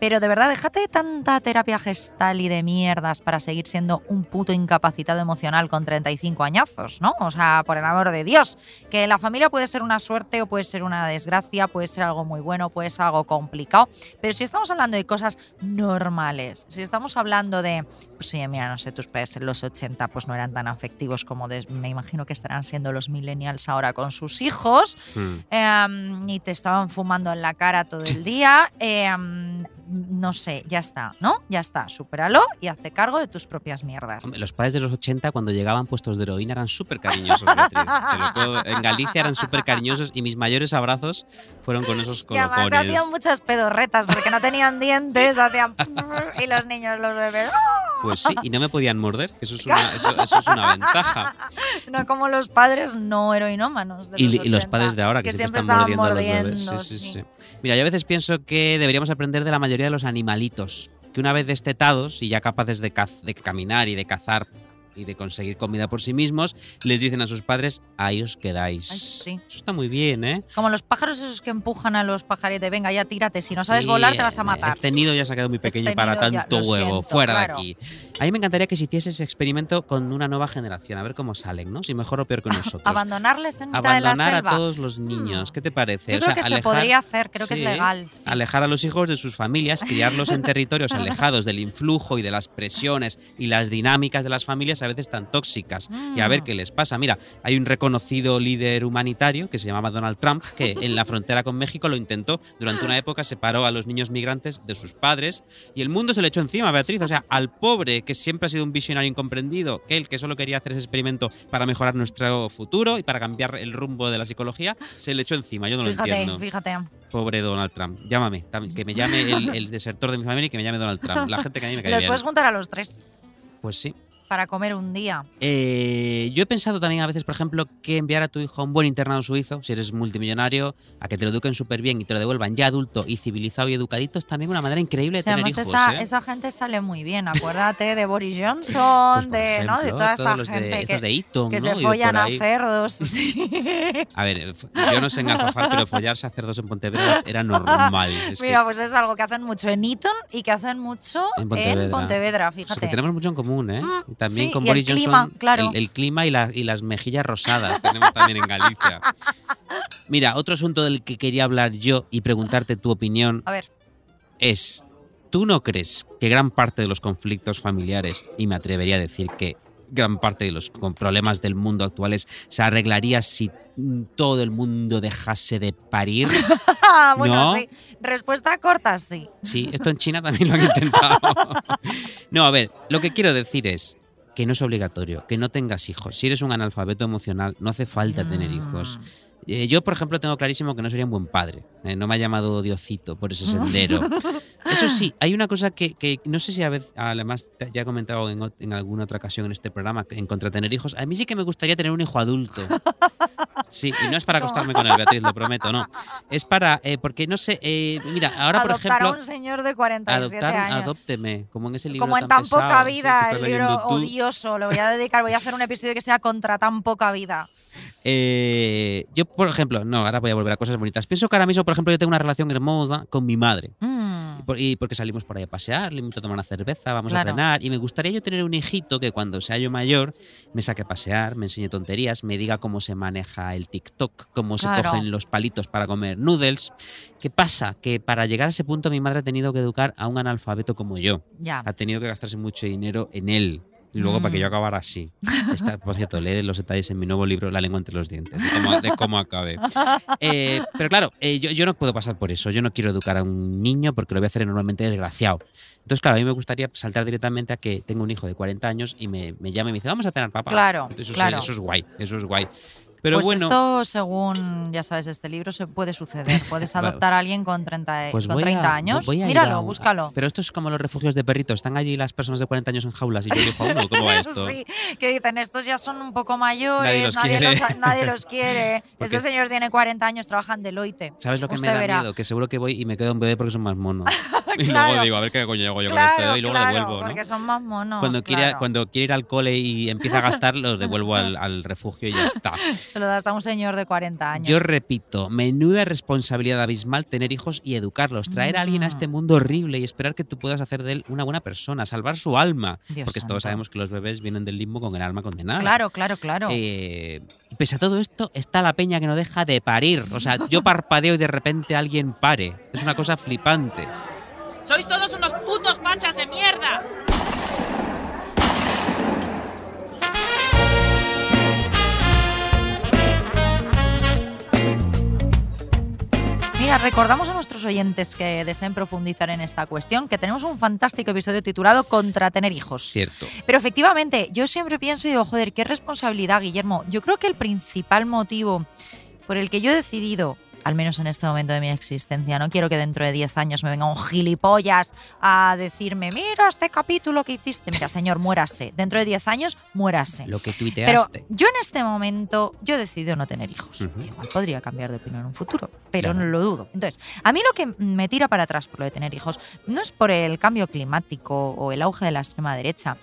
Pero de verdad, déjate de tanta terapia gestal y de mierdas para seguir siendo un puto incapacitado emocional con 35 añazos, ¿no? O sea, por el amor de Dios, que la familia puede ser una suerte o puede ser una desgracia, puede ser algo muy bueno, puede ser algo complicado, pero si estamos hablando de cosas normales, si estamos hablando de, pues sí, mira, no sé, tus padres en los 80 pues no eran tan afectivos como de- me imagino que estarán siendo los millennials ahora con sus hijos, Hmm. Em, y te estaban fumando en la cara todo el día. em, no sé, ya está, ¿no? Ya está, supéralo y hazte cargo de tus propias mierdas. Hombre, Los padres de los 80, cuando llegaban puestos de heroína, eran súper cariñosos. Puedo- En Galicia eran súper cariñosos y mis mayores abrazos fueron con esos además colocones. hacían muchas pedorretas porque no tenían dientes, hacían y los niños, los bebés, Pues sí, y no me podían morder, que eso es una, eso, eso es una ventaja. no como los padres no heroinómanos. De Y, los, y los 80, padres de ahora, que, siempre, están mordiendo, a los bebés. Sí, sí, sí. Mira, yo a veces pienso que deberíamos aprender de la mayoría de los animalitos. Que que una vez destetados y ya capaces de, caz- de caminar y de cazar y de conseguir comida por sí mismos, les dicen a sus padres, ahí os quedáis. Ay, sí. Eso está muy bien, ¿eh? Como los pájaros esos que empujan a los pajaritos, venga, ya tírate, si no sabes Sí, volar te vas a eh, matar. Este nido ya se ha quedado muy pequeño Este para nido ya- tanto huevo. siento, Fuera claro. de aquí. A mí me encantaría que se hiciese ese experimento con una nueva generación, a ver cómo salen, ¿no? Si mejor o peor que nosotros. Abandonarles en mitad de la Abandonar selva. a todos los niños. Hmm. ¿Qué te parece? Yo O creo sea, que se podría hacer, creo que es legal. sí. Alejar a los hijos de sus familias, criarlos en territorios alejados del influjo y de las presiones y las dinámicas de las familias a veces tan tóxicas. Y a ver Mm. qué les pasa. Mira, hay un reconocido líder humanitario que se llamaba Donald Trump que en la frontera con México lo intentó. Durante una época separó a los niños migrantes de sus padres y el mundo se le echó encima, Beatriz. O sea, al pobre que siempre ha sido un visionario incomprendido, que él que solo quería hacer ese experimento para mejorar nuestro futuro y para cambiar el rumbo de la psicología, se le echó encima. Yo no lo Fíjate, entiendo. fíjate. Pobre Donald Trump. Llámame. Que me llame el, el desertor de mi familia y que me llame Donald Trump. La gente que a mí me cae Los bien. puedes juntar a los tres Pues sí. Para comer un día. Eh, yo he pensado también a veces, por ejemplo, que enviar a tu hijo a un buen internado suizo, si eres multimillonario, a que te lo eduquen súper bien y te lo devuelvan ya adulto y civilizado y educadito, es también una manera increíble de O sea, tener además hijos. esa, ¿eh? esa gente sale muy bien, acuérdate de Boris Johnson, Pues, por de, ¿no? de ejemplo, toda de- gente estos que, de Eton, que ¿no? se de follan a cerdos. sí. A ver, eh, yo no sé engarrafar, pero follarse a cerdos en Pontevedra era normal. Es que Mira, pues es algo que hacen mucho en Eton y que hacen mucho En en Pontevedra. O sea, fíjate. que tenemos mucho en común, ¿eh? Mm, también sí, con y el Boris Johnson, clima, claro. el, el clima y, la- y las mejillas rosadas tenemos también en Galicia. Mira, otro asunto del que quería hablar yo y preguntarte tu opinión A ver, es, ¿tú no crees que gran parte de los conflictos familiares, y me atrevería a decir que gran parte de los problemas del mundo actuales se arreglaría si todo el mundo dejase de parir? Bueno, ¿No? sí. Respuesta corta, sí. Sí, esto en China también lo han intentado. No, a ver, lo que quiero decir es que no es obligatorio, que no tengas hijos. Si eres un analfabeto emocional, no hace falta tener hijos. Eh, yo, por ejemplo, tengo clarísimo que no sería un buen padre. Eh, no me ha llamado Diosito por ese sendero. Eso sí, hay una cosa que, que no sé si a veces, además ya he comentado en, en alguna otra ocasión en este programa, en contra de tener hijos. A mí sí que me gustaría tener un hijo adulto. Sí, y no es para acostarme con él, Beatriz, lo prometo, no. Es para, eh, porque no sé, eh, mira, ahora por Adoptar ejemplo... a un señor de 47 Adoptar, años. adópteme, como en ese libro Como en tan tan poca pesado, vida, el libro tú. odioso. Lo voy a dedicar, voy a hacer un episodio que sea contra tan poca vida. Eh, yo, por ejemplo, no, ahora voy a volver a cosas bonitas. Pienso que ahora mismo, por ejemplo, yo tengo una relación hermosa con mi madre. Mm. Y por- Y porque salimos por ahí a pasear, le invito a tomar una cerveza, vamos Claro. a cenar. Y me gustaría yo tener un hijito que cuando sea yo mayor me saque a pasear, me enseñe tonterías, me diga cómo se maneja el TikTok, cómo se cogen los palitos para comer noodles. ¿Qué pasa? Que para llegar a ese punto mi madre ha tenido que educar a un analfabeto como yo. Ya. Ha tenido que gastarse mucho dinero en él. Y luego para que yo Mm. acabara así. Está, por cierto, lee los detalles en mi nuevo libro La lengua entre los dientes, de cómo, de cómo acabe. Eh, pero claro, eh, yo, yo no puedo pasar por eso. Yo no quiero educar a un niño porque lo voy a hacer enormemente desgraciado. Entonces, claro, a mí me gustaría saltar directamente a que tengo un hijo de 40 años y me, me llame y me dice, vamos a cenar, papá. Claro, Eso, es- claro. eso es guay, eso es guay. Pero pues bueno, esto, según ya sabes, este libro se puede suceder. Puedes adoptar a alguien con 30, pues con voy 30 a- años. Míralo, búscalo. Pero esto es como los refugios de perritos. Están allí las personas de 40 años en jaulas y yo a uno. ¿Cómo va esto? Sí, que dicen, estos ya son un poco mayores, los nadie, quiere. los, nadie los quiere. Este señor tiene 40 años, trabaja en Deloitte. ¿Sabes lo que Usted me da verá. miedo? Que seguro que voy y me quedo un bebé porque son más monos. y Claro. luego digo, a ver qué coño hago yo claro, con esto y luego claro, lo devuelvo, ¿no? porque son más monos. Cuando, quiere, cuando quiere ir al cole y empieza a gastar, los devuelvo al, al refugio y ya está. Se lo das a un señor de 40 años. Yo repito, menuda responsabilidad abismal tener hijos y educarlos, traer a alguien a este Mm. mundo horrible y esperar que tú puedas hacer de él una buena persona, salvar su alma. Dios porque santo. todos sabemos que los bebés vienen del limbo con el alma condenada. Claro, claro, claro. Eh, y pese a todo esto, está la peña que no deja de parir. O sea, yo parpadeo y de repente alguien pare. Es una cosa flipante. ¡Sois todos unos putos fachas de mierda! Mira, recordamos a nuestros oyentes que deseen profundizar en esta cuestión que tenemos un fantástico episodio titulado Contra tener hijos. Cierto. Pero efectivamente, yo siempre pienso y digo, joder, qué responsabilidad, Guillermo. Yo creo que el principal motivo por el que yo he decidido al menos en este momento de mi existencia. No quiero que dentro de 10 años me venga un gilipollas a decirme, mira este capítulo que hiciste. Mira, señor, muérase. Dentro de 10 años, muérase. Lo que Pero tuiteaste. yo en este momento, yo he decidido no tener hijos. Igual podría cambiar de opinión en un futuro, pero Claro. no lo dudo. Entonces, a mí lo que me tira para atrás por lo de tener hijos no es por el cambio climático o el auge de la extrema derecha.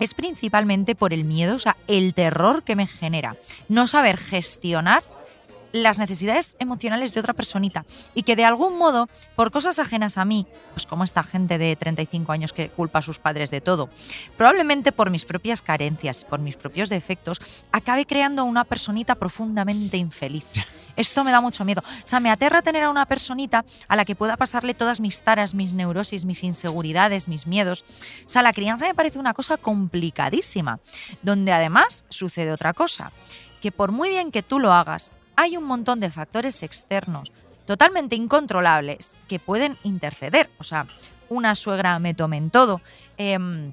Es principalmente por el miedo, o sea, el terror que me genera no saber gestionar las necesidades emocionales de otra personita y que de algún modo, por cosas ajenas a mí, pues como esta gente de 35 años que culpa a sus padres de todo, probablemente por mis propias carencias, por mis propios defectos, acabe creando una personita profundamente infeliz. Esto me da mucho miedo. O sea, me aterra tener a una personita a la que pueda pasarle todas mis taras, mis neurosis, mis inseguridades, mis miedos. O sea, la crianza me parece una cosa complicadísima, donde además sucede otra cosa, que por muy bien que tú lo hagas, hay un montón de factores externos totalmente incontrolables que pueden interceder. O sea, una suegra me tome en todo. em,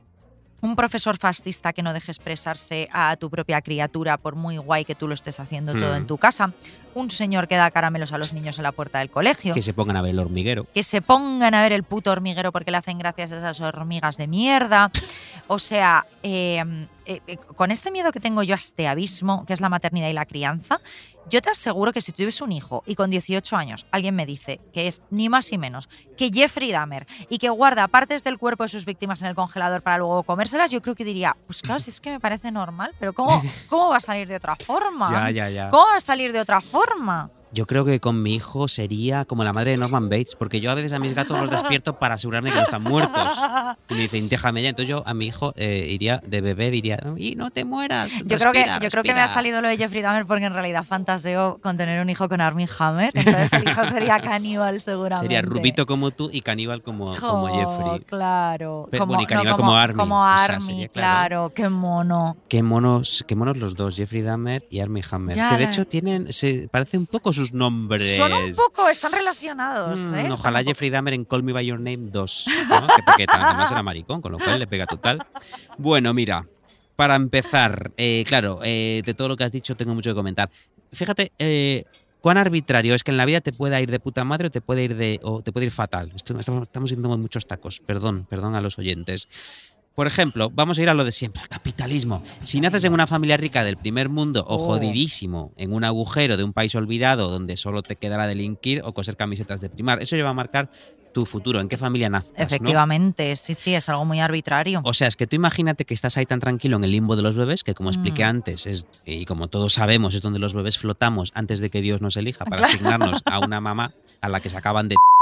un profesor fascista que no deje expresarse a tu propia criatura por muy guay que tú lo estés haciendo todo Mm. en tu casa. Un señor que da caramelos a los niños en la puerta del colegio. Que se pongan a ver el hormiguero. Que se pongan a ver el puto hormiguero porque le hacen gracias a esas hormigas de mierda. O sea, eh, eh, eh, con este miedo que tengo yo a este abismo, que es la maternidad y la crianza, yo te aseguro que si tuviese un hijo y con 18 años alguien me dice que es ni más ni menos que Jeffrey Dahmer y que guarda partes del cuerpo de sus víctimas en el congelador para luego comérselas, yo creo que diría, pues claro, si es que me parece normal, pero ¿cómo, cómo va a salir de otra forma? Ya, ya, ya. ¿Cómo va a salir de otra forma? Yo creo que con mi hijo sería como la madre de Norman Bates, porque yo a veces a mis gatos los despierto para asegurarme que no están muertos. Y me dicen, déjame ya. Entonces yo a mi hijo eh, iría de bebé, diría, y no te mueras. Yo creo, que, respira, yo creo que me ha respira". salido lo de Jeffrey Dahmer porque en realidad fantaseo con tener un hijo con Armie Hammer. Entonces el hijo sería caníbal seguramente. Sería rubito como tú y caníbal como, como Jeffrey. Claro. Pe- bueno, y caníbal como, como Armie, Como o sea, sería claro. claro. Qué mono. Qué monos, qué monos los dos, Jeffrey Dahmer y Armie Hammer. Ya, que de hecho tienen, se parece un poco sus nombres. Son un poco, están relacionados. Mm, ¿eh? Ojalá Jeffrey Dahmer en Call Me By Your Name 2. ¿no? que pequeta, además era maricón, con lo cual le pega total. Bueno, mira, para empezar, eh, claro, eh, de todo lo que has dicho tengo mucho que comentar. Fíjate, eh, cuán arbitrario es que en la vida te pueda ir de puta madre o te puede ir de o te puede ir fatal. Estamos, estamos yendo muchos tacos, perdón, perdón a los oyentes. Por ejemplo, vamos a ir a lo de siempre, capitalismo. Si naces en una familia rica del primer mundo o Oh. jodidísimo en un agujero de un país olvidado donde solo te quedará delinquir o coser camisetas de primar, eso ya va a marcar tu futuro, en qué familia nazcas, ¿no? Efectivamente, sí, sí, es algo muy arbitrario. O sea, es que tú imagínate que estás ahí tan tranquilo en el limbo de los bebés, que como expliqué Mm. antes, es, y como todos sabemos, es donde los bebés flotamos antes de que Dios nos elija para asignarnos a una mamá a la que se acaban de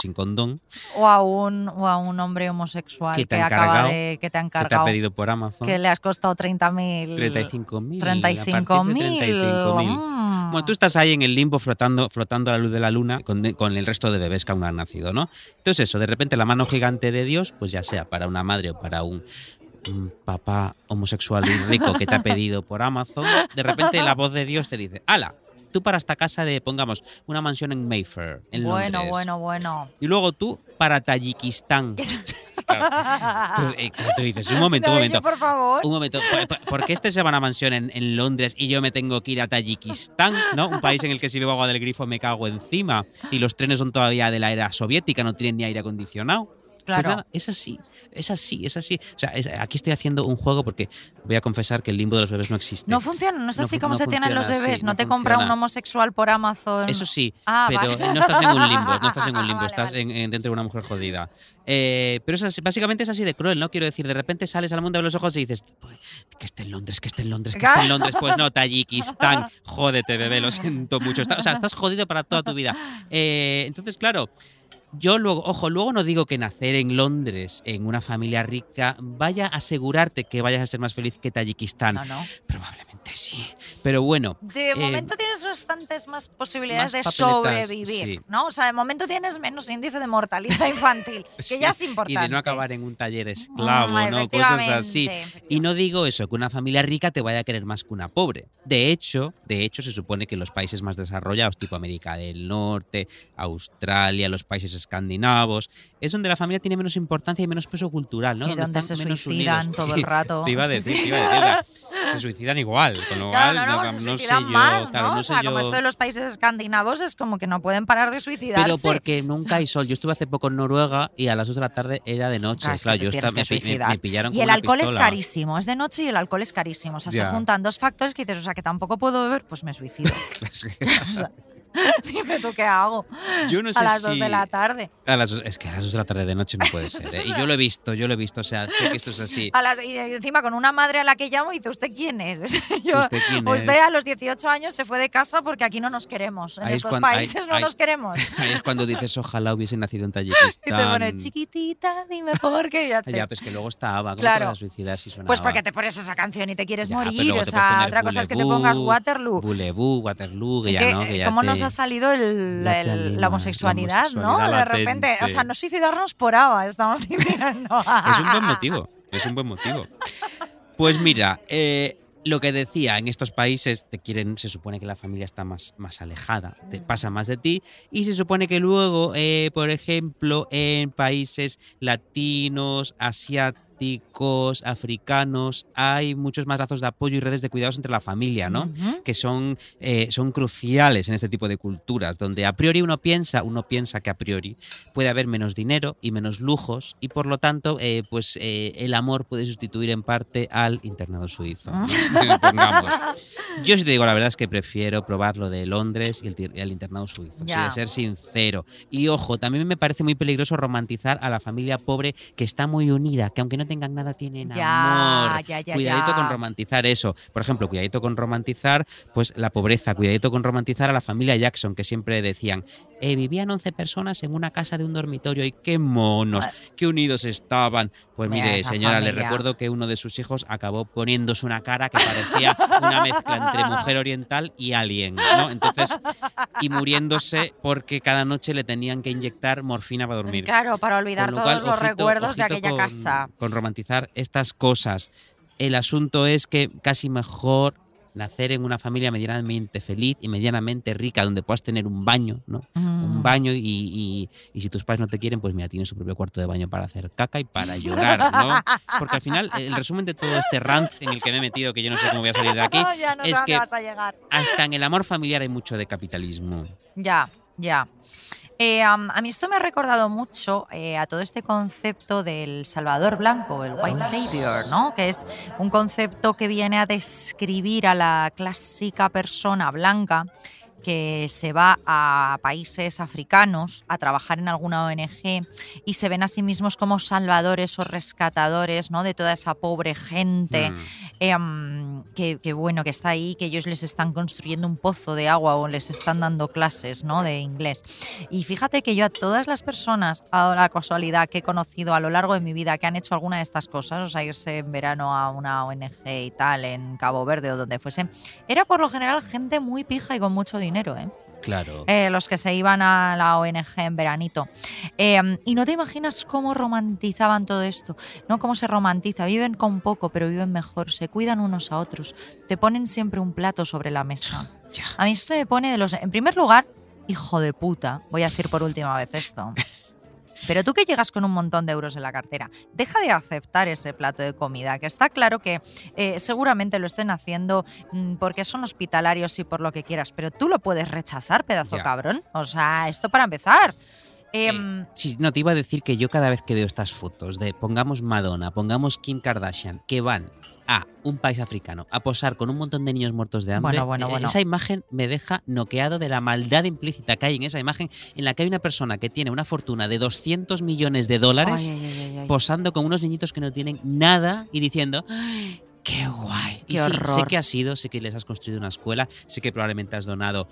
sin condón, O a un, o a un hombre homosexual Que que, te han acaba cargado, de. que te han que te ha cargado. pedido por Amazon. que le has costado 30.000. 35.000. 35.000. Mm. Bueno, tú estás ahí en el limbo flotando, flotando a la luz de la luna con, con el resto de bebés que aún han nacido, ¿no? Entonces eso, de repente la mano gigante de Dios, pues ya sea para una madre o para un, un papá homosexual y rico que te ha pedido por Amazon, de repente la voz de Dios te dice, ¡Hala! Tú para esta casa de, pongamos, una mansión en Mayfair, en Bueno, Londres. bueno, bueno. Y luego tú para Tayikistán. Claro. Tú, eh, tú dices, un momento, un momento. por favor. Un momento, ¿por- por- ¿por qué este se va a una mansión en, en Londres y yo me tengo que ir a Tayikistán, ¿no? Un país en el que si bebo agua del grifo me cago encima y los trenes son todavía de la era soviética, no tienen ni aire acondicionado. Pues Claro. nada, es así, es así, es así. O sea, es- aquí estoy haciendo un juego porque voy a confesar que el limbo de los bebés no existe. No funciona, no es No así fu- como no se tienen los funciona bebés. no, no te compra un funciona. homosexual por Amazon. Eso sí, Ah, pero vale. no estás en un limbo, no estás en un limbo, Vale, estás vale. en- en- dentro de una mujer jodida. Eh, pero es así- básicamente es así de cruel, ¿no? Quiero decir, de repente sales al mundo de los ojos y dices, "Pues, que esté en Londres, que esté en Londres, que esté en Londres. Pues no, Tayikistán, jódete, bebé, lo siento mucho. Está- o sea, estás jodido para toda tu vida. Eh, entonces, claro. Yo luego, ojo, luego no digo que nacer en Londres, en una familia rica, vaya a asegurarte que vayas a ser más feliz que Tayikistán. No, no. Probablemente sí. Pero bueno. De eh, momento tienes bastantes más posibilidades más de sobrevivir, sí. ¿no? O sea, de momento tienes menos índice de mortalidad infantil, que ya es importante. Y de no acabar en un taller esclavo, Mm, ¿no? Cosas así. Y no digo eso, que una familia rica te vaya a querer más que una pobre. De hecho, de hecho, se supone que los países más desarrollados, tipo América del Norte, Australia, los países escandinavos, es donde la familia tiene menos importancia y menos peso cultural, ¿no? Y donde están se menos suicidan unidos. todo el rato. te iba a decir, te iba a decir. O se suicidan igual, con lo Claro, cual no, no, no, se no sé suicidan yo, o sé sea, como yo- esto de los países escandinavos es como que no pueden parar de suicidarse. Pero porque nunca hay sol. Yo estuve hace poco en Noruega y a las 2 de la tarde era de noche. Claro, es claro, yo estaba- me, me- me pillaron Y con el una alcohol es pistola. carísimo, es de noche y el alcohol es carísimo. O sea, se Ya. juntan dos factores que dices, o sea, que tampoco puedo beber, pues me suicido. Es O sea, Dime tú qué hago Yo no sé a las si- 2 de la tarde. a las es que a las 2 de la tarde de noche no puede ser. ¿eh? Y yo lo he visto, yo lo he visto. O sea, sé que esto es así. A las, y encima con una madre a la que llamo y dice, ¿usted quién es? Yo, ¿Usted quién usted es? a los 18 años se fue de casa porque aquí no nos queremos. En Ahí es estos cuando- ahí- países no ahí- nos queremos. Ahí es cuando dices, ojalá hubiese nacido en Y te Tayikistán. pone, chiquitita, dime por qué. Ya te- Ya, pues que luego estaba. ¿Cómo Claro. te vas a suicidar si sonaba? Pues porque te pones esa canción y te quieres Ya, morir. O sea, otra cosa es que te pongas Waterloo. Voulez-vous, Waterloo, que ya no, que ya ¿Cómo te- nos ha salido el- anima, la homosexualidad, la no? De repente, o sea, no suicidarnos por ABBA, estamos diciendo. Es un buen motivo, es un buen motivo. Pues mira, eh, lo que decía, en estos países te quieren, se supone que la familia está más, más alejada, te pasa más de ti, y se supone que luego, eh, por ejemplo, en países latinos, asiáticos, africanos, hay muchos más lazos de apoyo y redes de cuidados entre la familia, ¿no? Que son, eh, son cruciales en este tipo de culturas, donde a priori uno piensa, uno piensa que a priori puede haber menos dinero y menos lujos y por lo tanto eh, pues eh, el amor puede sustituir en parte al internado suizo. Yo si te digo la verdad es que prefiero probar lo de Londres y el, internado suizo, si Ya. de ser sincero. Y ojo, también me parece muy peligroso romantizar a la familia pobre que está muy unida, que aunque no tengan nada tienen Ya, amor. ya, ya, Cuidadito con romantizar eso. Por ejemplo, cuidadito con romantizar pues la pobreza, cuidadito con romantizar a la familia Jackson, que siempre decían, eh, vivían 11 personas en una casa de un dormitorio y qué monos, qué unidos estaban. Pues Mira mire, señora, le recuerdo que uno de sus hijos acabó poniéndose una cara que parecía una mezcla entre mujer oriental y alien, ¿no? Entonces, y muriéndose porque cada noche le tenían que inyectar morfina para dormir. Claro, para olvidar todos los ojito- recuerdos de aquella con- casa. Con romantizar estas cosas. El asunto es que casi mejor nacer en una familia medianamente feliz y medianamente rica, donde puedas tener un baño, ¿no? Un Mm. baño y, y- y si tus padres no te quieren, pues mira, tienes su propio cuarto de baño para hacer caca y para llorar, ¿no? Porque al final, el resumen de todo este rant en el que me he metido, que yo no sé cómo voy a salir de aquí, ya no sé es que vas a llegar. hasta en el amor familiar hay mucho de capitalismo. Ya, ya. Eh, a mí esto me ha recordado mucho eh, a todo este concepto del Salvador Blanco, el White Savior, ¿no? Que es un concepto que viene a describir a la clásica persona blanca que se va a países africanos a trabajar en alguna ONG y se ven a sí mismos como salvadores o rescatadores ¿no? de toda esa pobre gente Mm. eh, que, que, bueno, que está ahí, que ellos les están construyendo un pozo de agua o les están dando clases ¿no? de inglés. Y fíjate que yo a todas las personas, dado la casualidad que he conocido a lo largo de mi vida que han hecho alguna de estas cosas, o sea, irse en verano a una ONG y tal, en Cabo Verde o donde fuese, era por lo general gente muy pija y con mucho dinero, ¿eh? Claro. eh, los que se iban a la ONG en veranito. Eh, y no te imaginas cómo romantizaban todo esto, ¿no? Cómo se romantiza. Viven con poco, pero viven mejor, se cuidan unos a otros, te ponen siempre un plato sobre la mesa. Ya. A mí esto me pone de los... En primer lugar, hijo de puta, voy a decir por última vez esto. Pero tú que llegas con un montón de euros en la cartera, deja de aceptar ese plato de comida, que está claro que eh, seguramente lo estén haciendo mm, porque son hospitalarios y por lo que quieras, pero tú lo puedes rechazar, pedazo cabrón. O sea, esto para empezar. Eh, sí, no, te iba a decir que yo cada vez que veo estas fotos de pongamos Madonna, pongamos Kim Kardashian, que van a un país africano a posar con un montón de niños muertos de hambre, Bueno, bueno, eh, bueno. esa imagen me deja noqueado de la maldad implícita que hay en esa imagen en la que hay una persona que tiene una fortuna de 200 millones de dólares ay, ay, ay, ay, ay. posando con unos niñitos que no tienen nada y diciendo... "Ay, ¡Qué guay! y Qué sí, sé que has sido, sé que les has construido una escuela, sé que probablemente has donado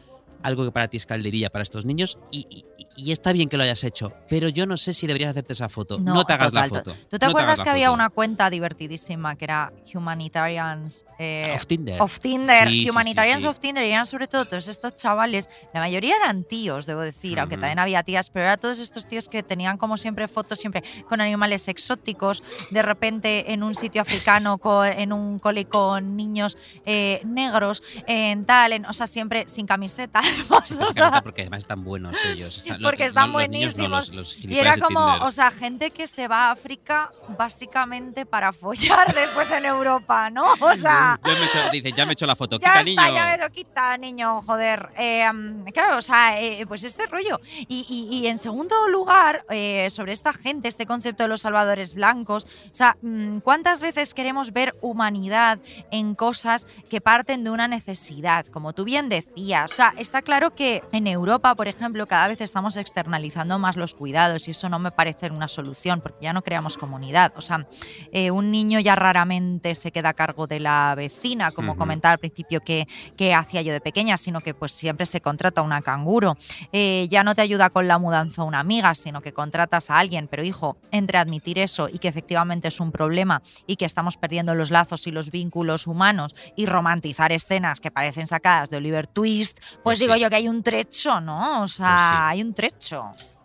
algo que para ti es calderilla para estos niños y, y- y está bien que lo hayas hecho, pero yo no sé si deberías hacerte esa foto. No, te hagas total, la to- foto. ¿Tú te No acuerdas que había una cuenta divertidísima que era Humanitarians eh, Of Tinder. of Tinder, Sí, Humanitarians sí, sí. of Tinder, y eran sobre todo todos estos chavales, la mayoría eran tíos, debo decir, aunque también había tías, pero eran todos estos tíos que tenían como siempre fotos siempre con animales exóticos, de repente en un sitio africano, co- en un cole con niños eh, negros, en tal, en- o sea, siempre sin camiseta, Sí, es porque además están buenos ellos. Están- porque no, están los niños no, buenísimos. los- y era como, o sea, gente que se va a África básicamente para follar después en Europa, ¿no? O sea, Ya me hecho- dice, ya me he hecho la foto. ya Quita, está, niño. ya me lo quita, niño, joder. Eh, mm, claro, o sea, eh, pues este rollo. Y, y- y en segundo lugar, eh, sobre esta gente, este concepto de los salvadores blancos, o sea, mm, ¿cuántas veces queremos ver humanidad en cosas que parten de una necesidad? Como tú bien decías. O sea, está claro que en Europa, por ejemplo, cada vez estamos externalizando más los cuidados y eso no me parece una solución porque ya no creamos comunidad. O sea, eh, un niño ya raramente se queda a cargo de la vecina, como comentaba al principio que, que hacía yo de pequeña, sino que pues siempre se contrata una canguro. Eh, ya no te ayuda con la mudanza una amiga, sino que contratas a alguien. Pero hijo, entre admitir eso y que efectivamente es un problema y que estamos perdiendo los lazos y los vínculos humanos y romantizar escenas que parecen sacadas de Oliver Twist, pues, Pues digo sí. yo que hay un trecho, ¿no? O sea, Pues sí. hay un trecho.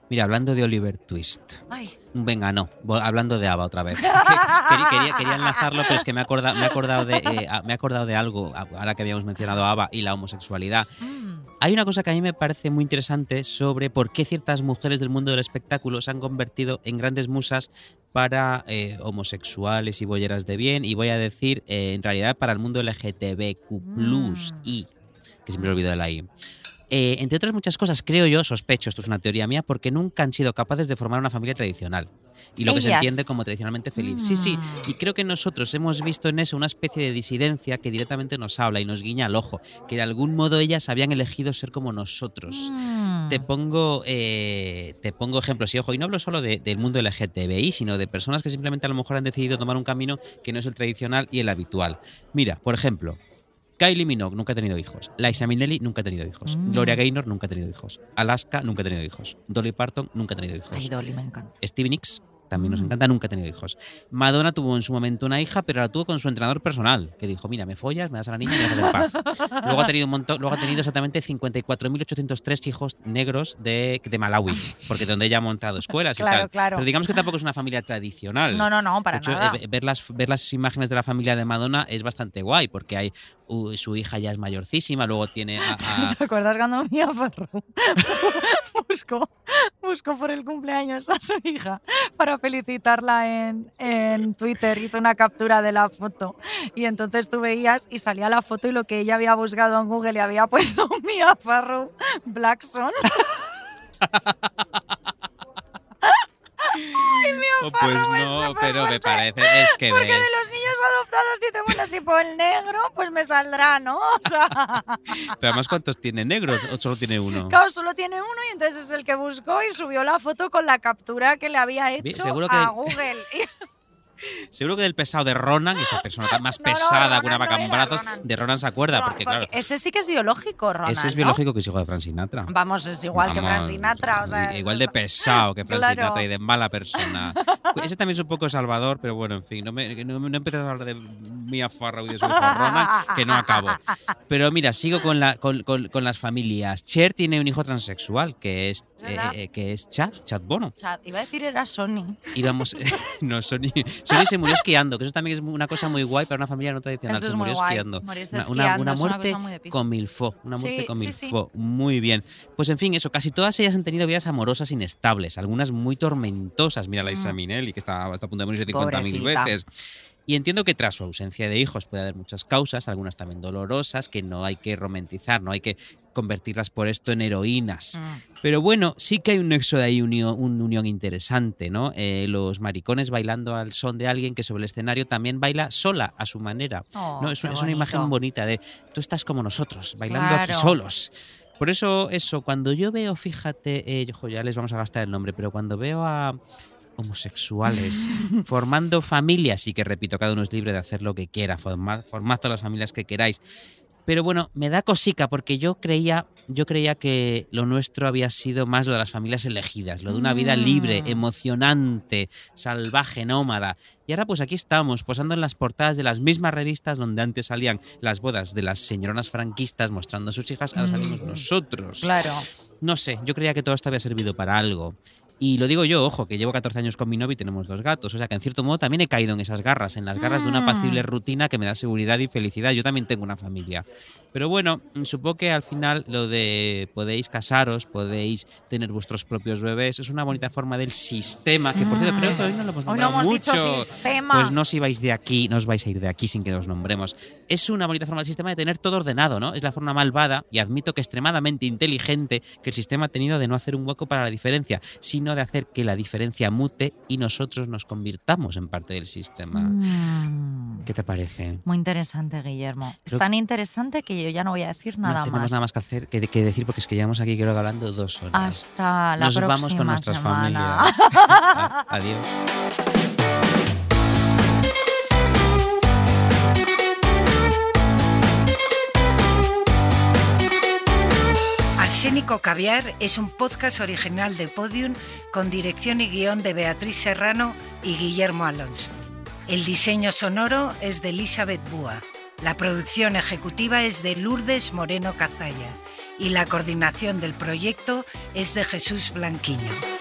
Mira, hablando de Oliver Twist. Ay. Venga, no, hablando de Ava otra vez. Que- quería, quería- quería enlazarlo, pero es que me he acordado, me he acordado, de, eh, me he acordado de algo, ahora que habíamos mencionado a Ava y la homosexualidad. Mm. Hay una cosa que a mí me parece muy interesante sobre por qué ciertas mujeres del mundo del espectáculo se han convertido en grandes musas para eh, homosexuales y bolleras de bien, y voy a decir, eh, en realidad, para el mundo LGTBQ, Mm. I, que siempre he olvidado de la I. Eh, entre otras muchas cosas, creo yo, sospecho, esto es una teoría mía, porque nunca han sido capaces de formar una familia tradicional. Y lo que se entiende como tradicionalmente feliz. Sí, sí. Mm. Y creo que nosotros hemos visto en eso una especie de disidencia que directamente nos habla y nos guiña al ojo. Que de algún modo ellas habían elegido ser como nosotros. Mm. Te pongo, eh, te pongo ejemplos y ojo, y no hablo solo de- del mundo LGTBI, sino de personas que simplemente a lo mejor han decidido tomar un camino que no es el tradicional y el habitual. Mira, por ejemplo, Kylie Minogue nunca ha tenido hijos. Liza Minnelli nunca ha tenido hijos. Mm. Gloria Gaynor nunca ha tenido hijos. Alaska nunca ha tenido hijos. Dolly Parton nunca ha tenido hijos. Ay, Dolly, me encanta. Stevie Nicks también nos Mm. encanta, nunca ha tenido hijos. Madonna tuvo en su momento una hija, pero la tuvo con su entrenador personal, que dijo, mira, me follas, me das a la niña y me dejas en paz. luego ha tenido un montón, luego ha tenido exactamente 54.803 hijos negros de, de Malawi, porque donde ella ha montado escuelas y Claro, tal. claro. Pero digamos que tampoco es una familia tradicional. No, no, no, para de hecho, nada. eh, ver, las, ver las imágenes de la familia de Madonna es bastante guay, porque hay uh, su hija ya es mayorcísima, luego tiene a- a, ¿Te acuerdas cuando Mia Farrow buscó, buscó por el cumpleaños a su hija para felicitarla en, en Twitter? Hizo una captura de la foto y entonces tú veías y salía la foto y lo que ella había buscado en Google y había puesto Mia Farrow Black Son. Oh, pues es no, pero me fuerte, parece, es que Porque ves. de los niños adoptados dice, bueno, si por el negro, pues me saldrá, ¿no? O sea, Pero además, ¿cuántos tiene negros? ¿O solo tiene uno? Claro, solo tiene uno y entonces es el que buscó y subió la foto con la captura que le había hecho seguro a que- Google. Y- Seguro que del pesado de Ronan, esa persona tan más No, no, pesada que una Ronan vaca no en brazos, Ronan. de Ronan se acuerda, porque claro, ese sí que es biológico, Ronald. ese es ¿no? biológico que es hijo de Frank Sinatra. Vamos, es igual que Vamos, Frank Sinatra. O sea, igual de pesado que Frank Claro. Sinatra y de mala persona. Ese también es un poco salvador, pero bueno, en fin, no, me, no, no empieces a hablar de Mia Farrow y de su hijo Ronan, que no acabo. Pero mira, sigo con, la, con, con- con las familias. Cher tiene un hijo transexual, que es, eh, eh, que es Chad, Chad Bono. Chad, iba a decir era Sony. íbamos no Sony, Sony se murió esquiando que eso también es una cosa muy guay para una familia no tradicional Eso se es murió esquiando una, esquiando, una- una una muerte pijo. con milfo una muerte Sí, con sí, milfo muy bien pues en fin eso casi todas ellas han tenido vidas amorosas inestables algunas muy tormentosas mira la Isa Mm. Minelli que está hasta a punto de morirse 50.000 Pobrecita. veces y entiendo que tras su ausencia de hijos puede haber muchas causas, algunas también dolorosas, que no hay que romantizar, no hay que convertirlas por esto en heroínas. Mm. Pero bueno, sí que hay un nexo de ahí, unión, un unión interesante, ¿no? Eh, los maricones bailando al son de alguien que sobre el escenario también baila sola a su manera. Oh, ¿no? Es, qué es una imagen bonita de tú estás como nosotros, bailando aquí solos. Por eso, eso, cuando yo veo, fíjate, eh, ya les vamos a gastar el nombre, pero cuando veo a homosexuales formando familias, y que repito, cada uno es libre de hacer lo que quiera, formad, formad todas las familias que queráis. Pero bueno, me da cosica porque yo creía, yo creía que lo nuestro había sido más lo de las familias elegidas, lo de una vida libre, Mm. emocionante, salvaje, nómada. Y ahora pues aquí estamos, posando en las portadas de las mismas revistas donde antes salían las bodas de las señoronas franquistas mostrando a sus hijas, ahora salimos Mm. nosotros. Claro. No sé, yo creía que todo esto había servido para algo. Y lo digo yo, ojo, que llevo 14 años con mi novio y tenemos dos gatos. O sea que en cierto modo también he caído en esas garras, en las garras de una Mm. apacible rutina que me da seguridad y felicidad. Yo también tengo una familia. Pero bueno, supongo que al final lo de podéis casaros, podéis tener vuestros propios bebés, es una bonita forma del sistema, que por cierto creo que hoy no lo hemos Hoy no nombrado hemos dicho mucho. sistema. Pues no os ibais de aquí, no os vais a ir de aquí sin que os nombremos. Es una bonita forma del sistema de tener todo ordenado, ¿no? Es la forma malvada, y admito que extremadamente inteligente, que el sistema ha tenido de no hacer un hueco para la diferencia, sino de hacer que la diferencia mute y nosotros nos convirtamos en parte del sistema. Mm. ¿Qué te parece? Muy interesante, Guillermo. Es tan interesante que yo ya no voy a decir nada no tenemos más. nada más que hacer que, que decir porque es que llevamos aquí creo que hablando dos horas. Hasta la Nos próxima vamos con nuestras semana. familias. Adiós. Arsénico Caviar es un podcast original de Podium con dirección y guion de Beatriz Serrano y Guillermo Alonso. El diseño sonoro es de Elizabeth Búa. La producción ejecutiva es de Lourdes Moreno Cazalla y la coordinación del proyecto es de Jesús Blanquiño.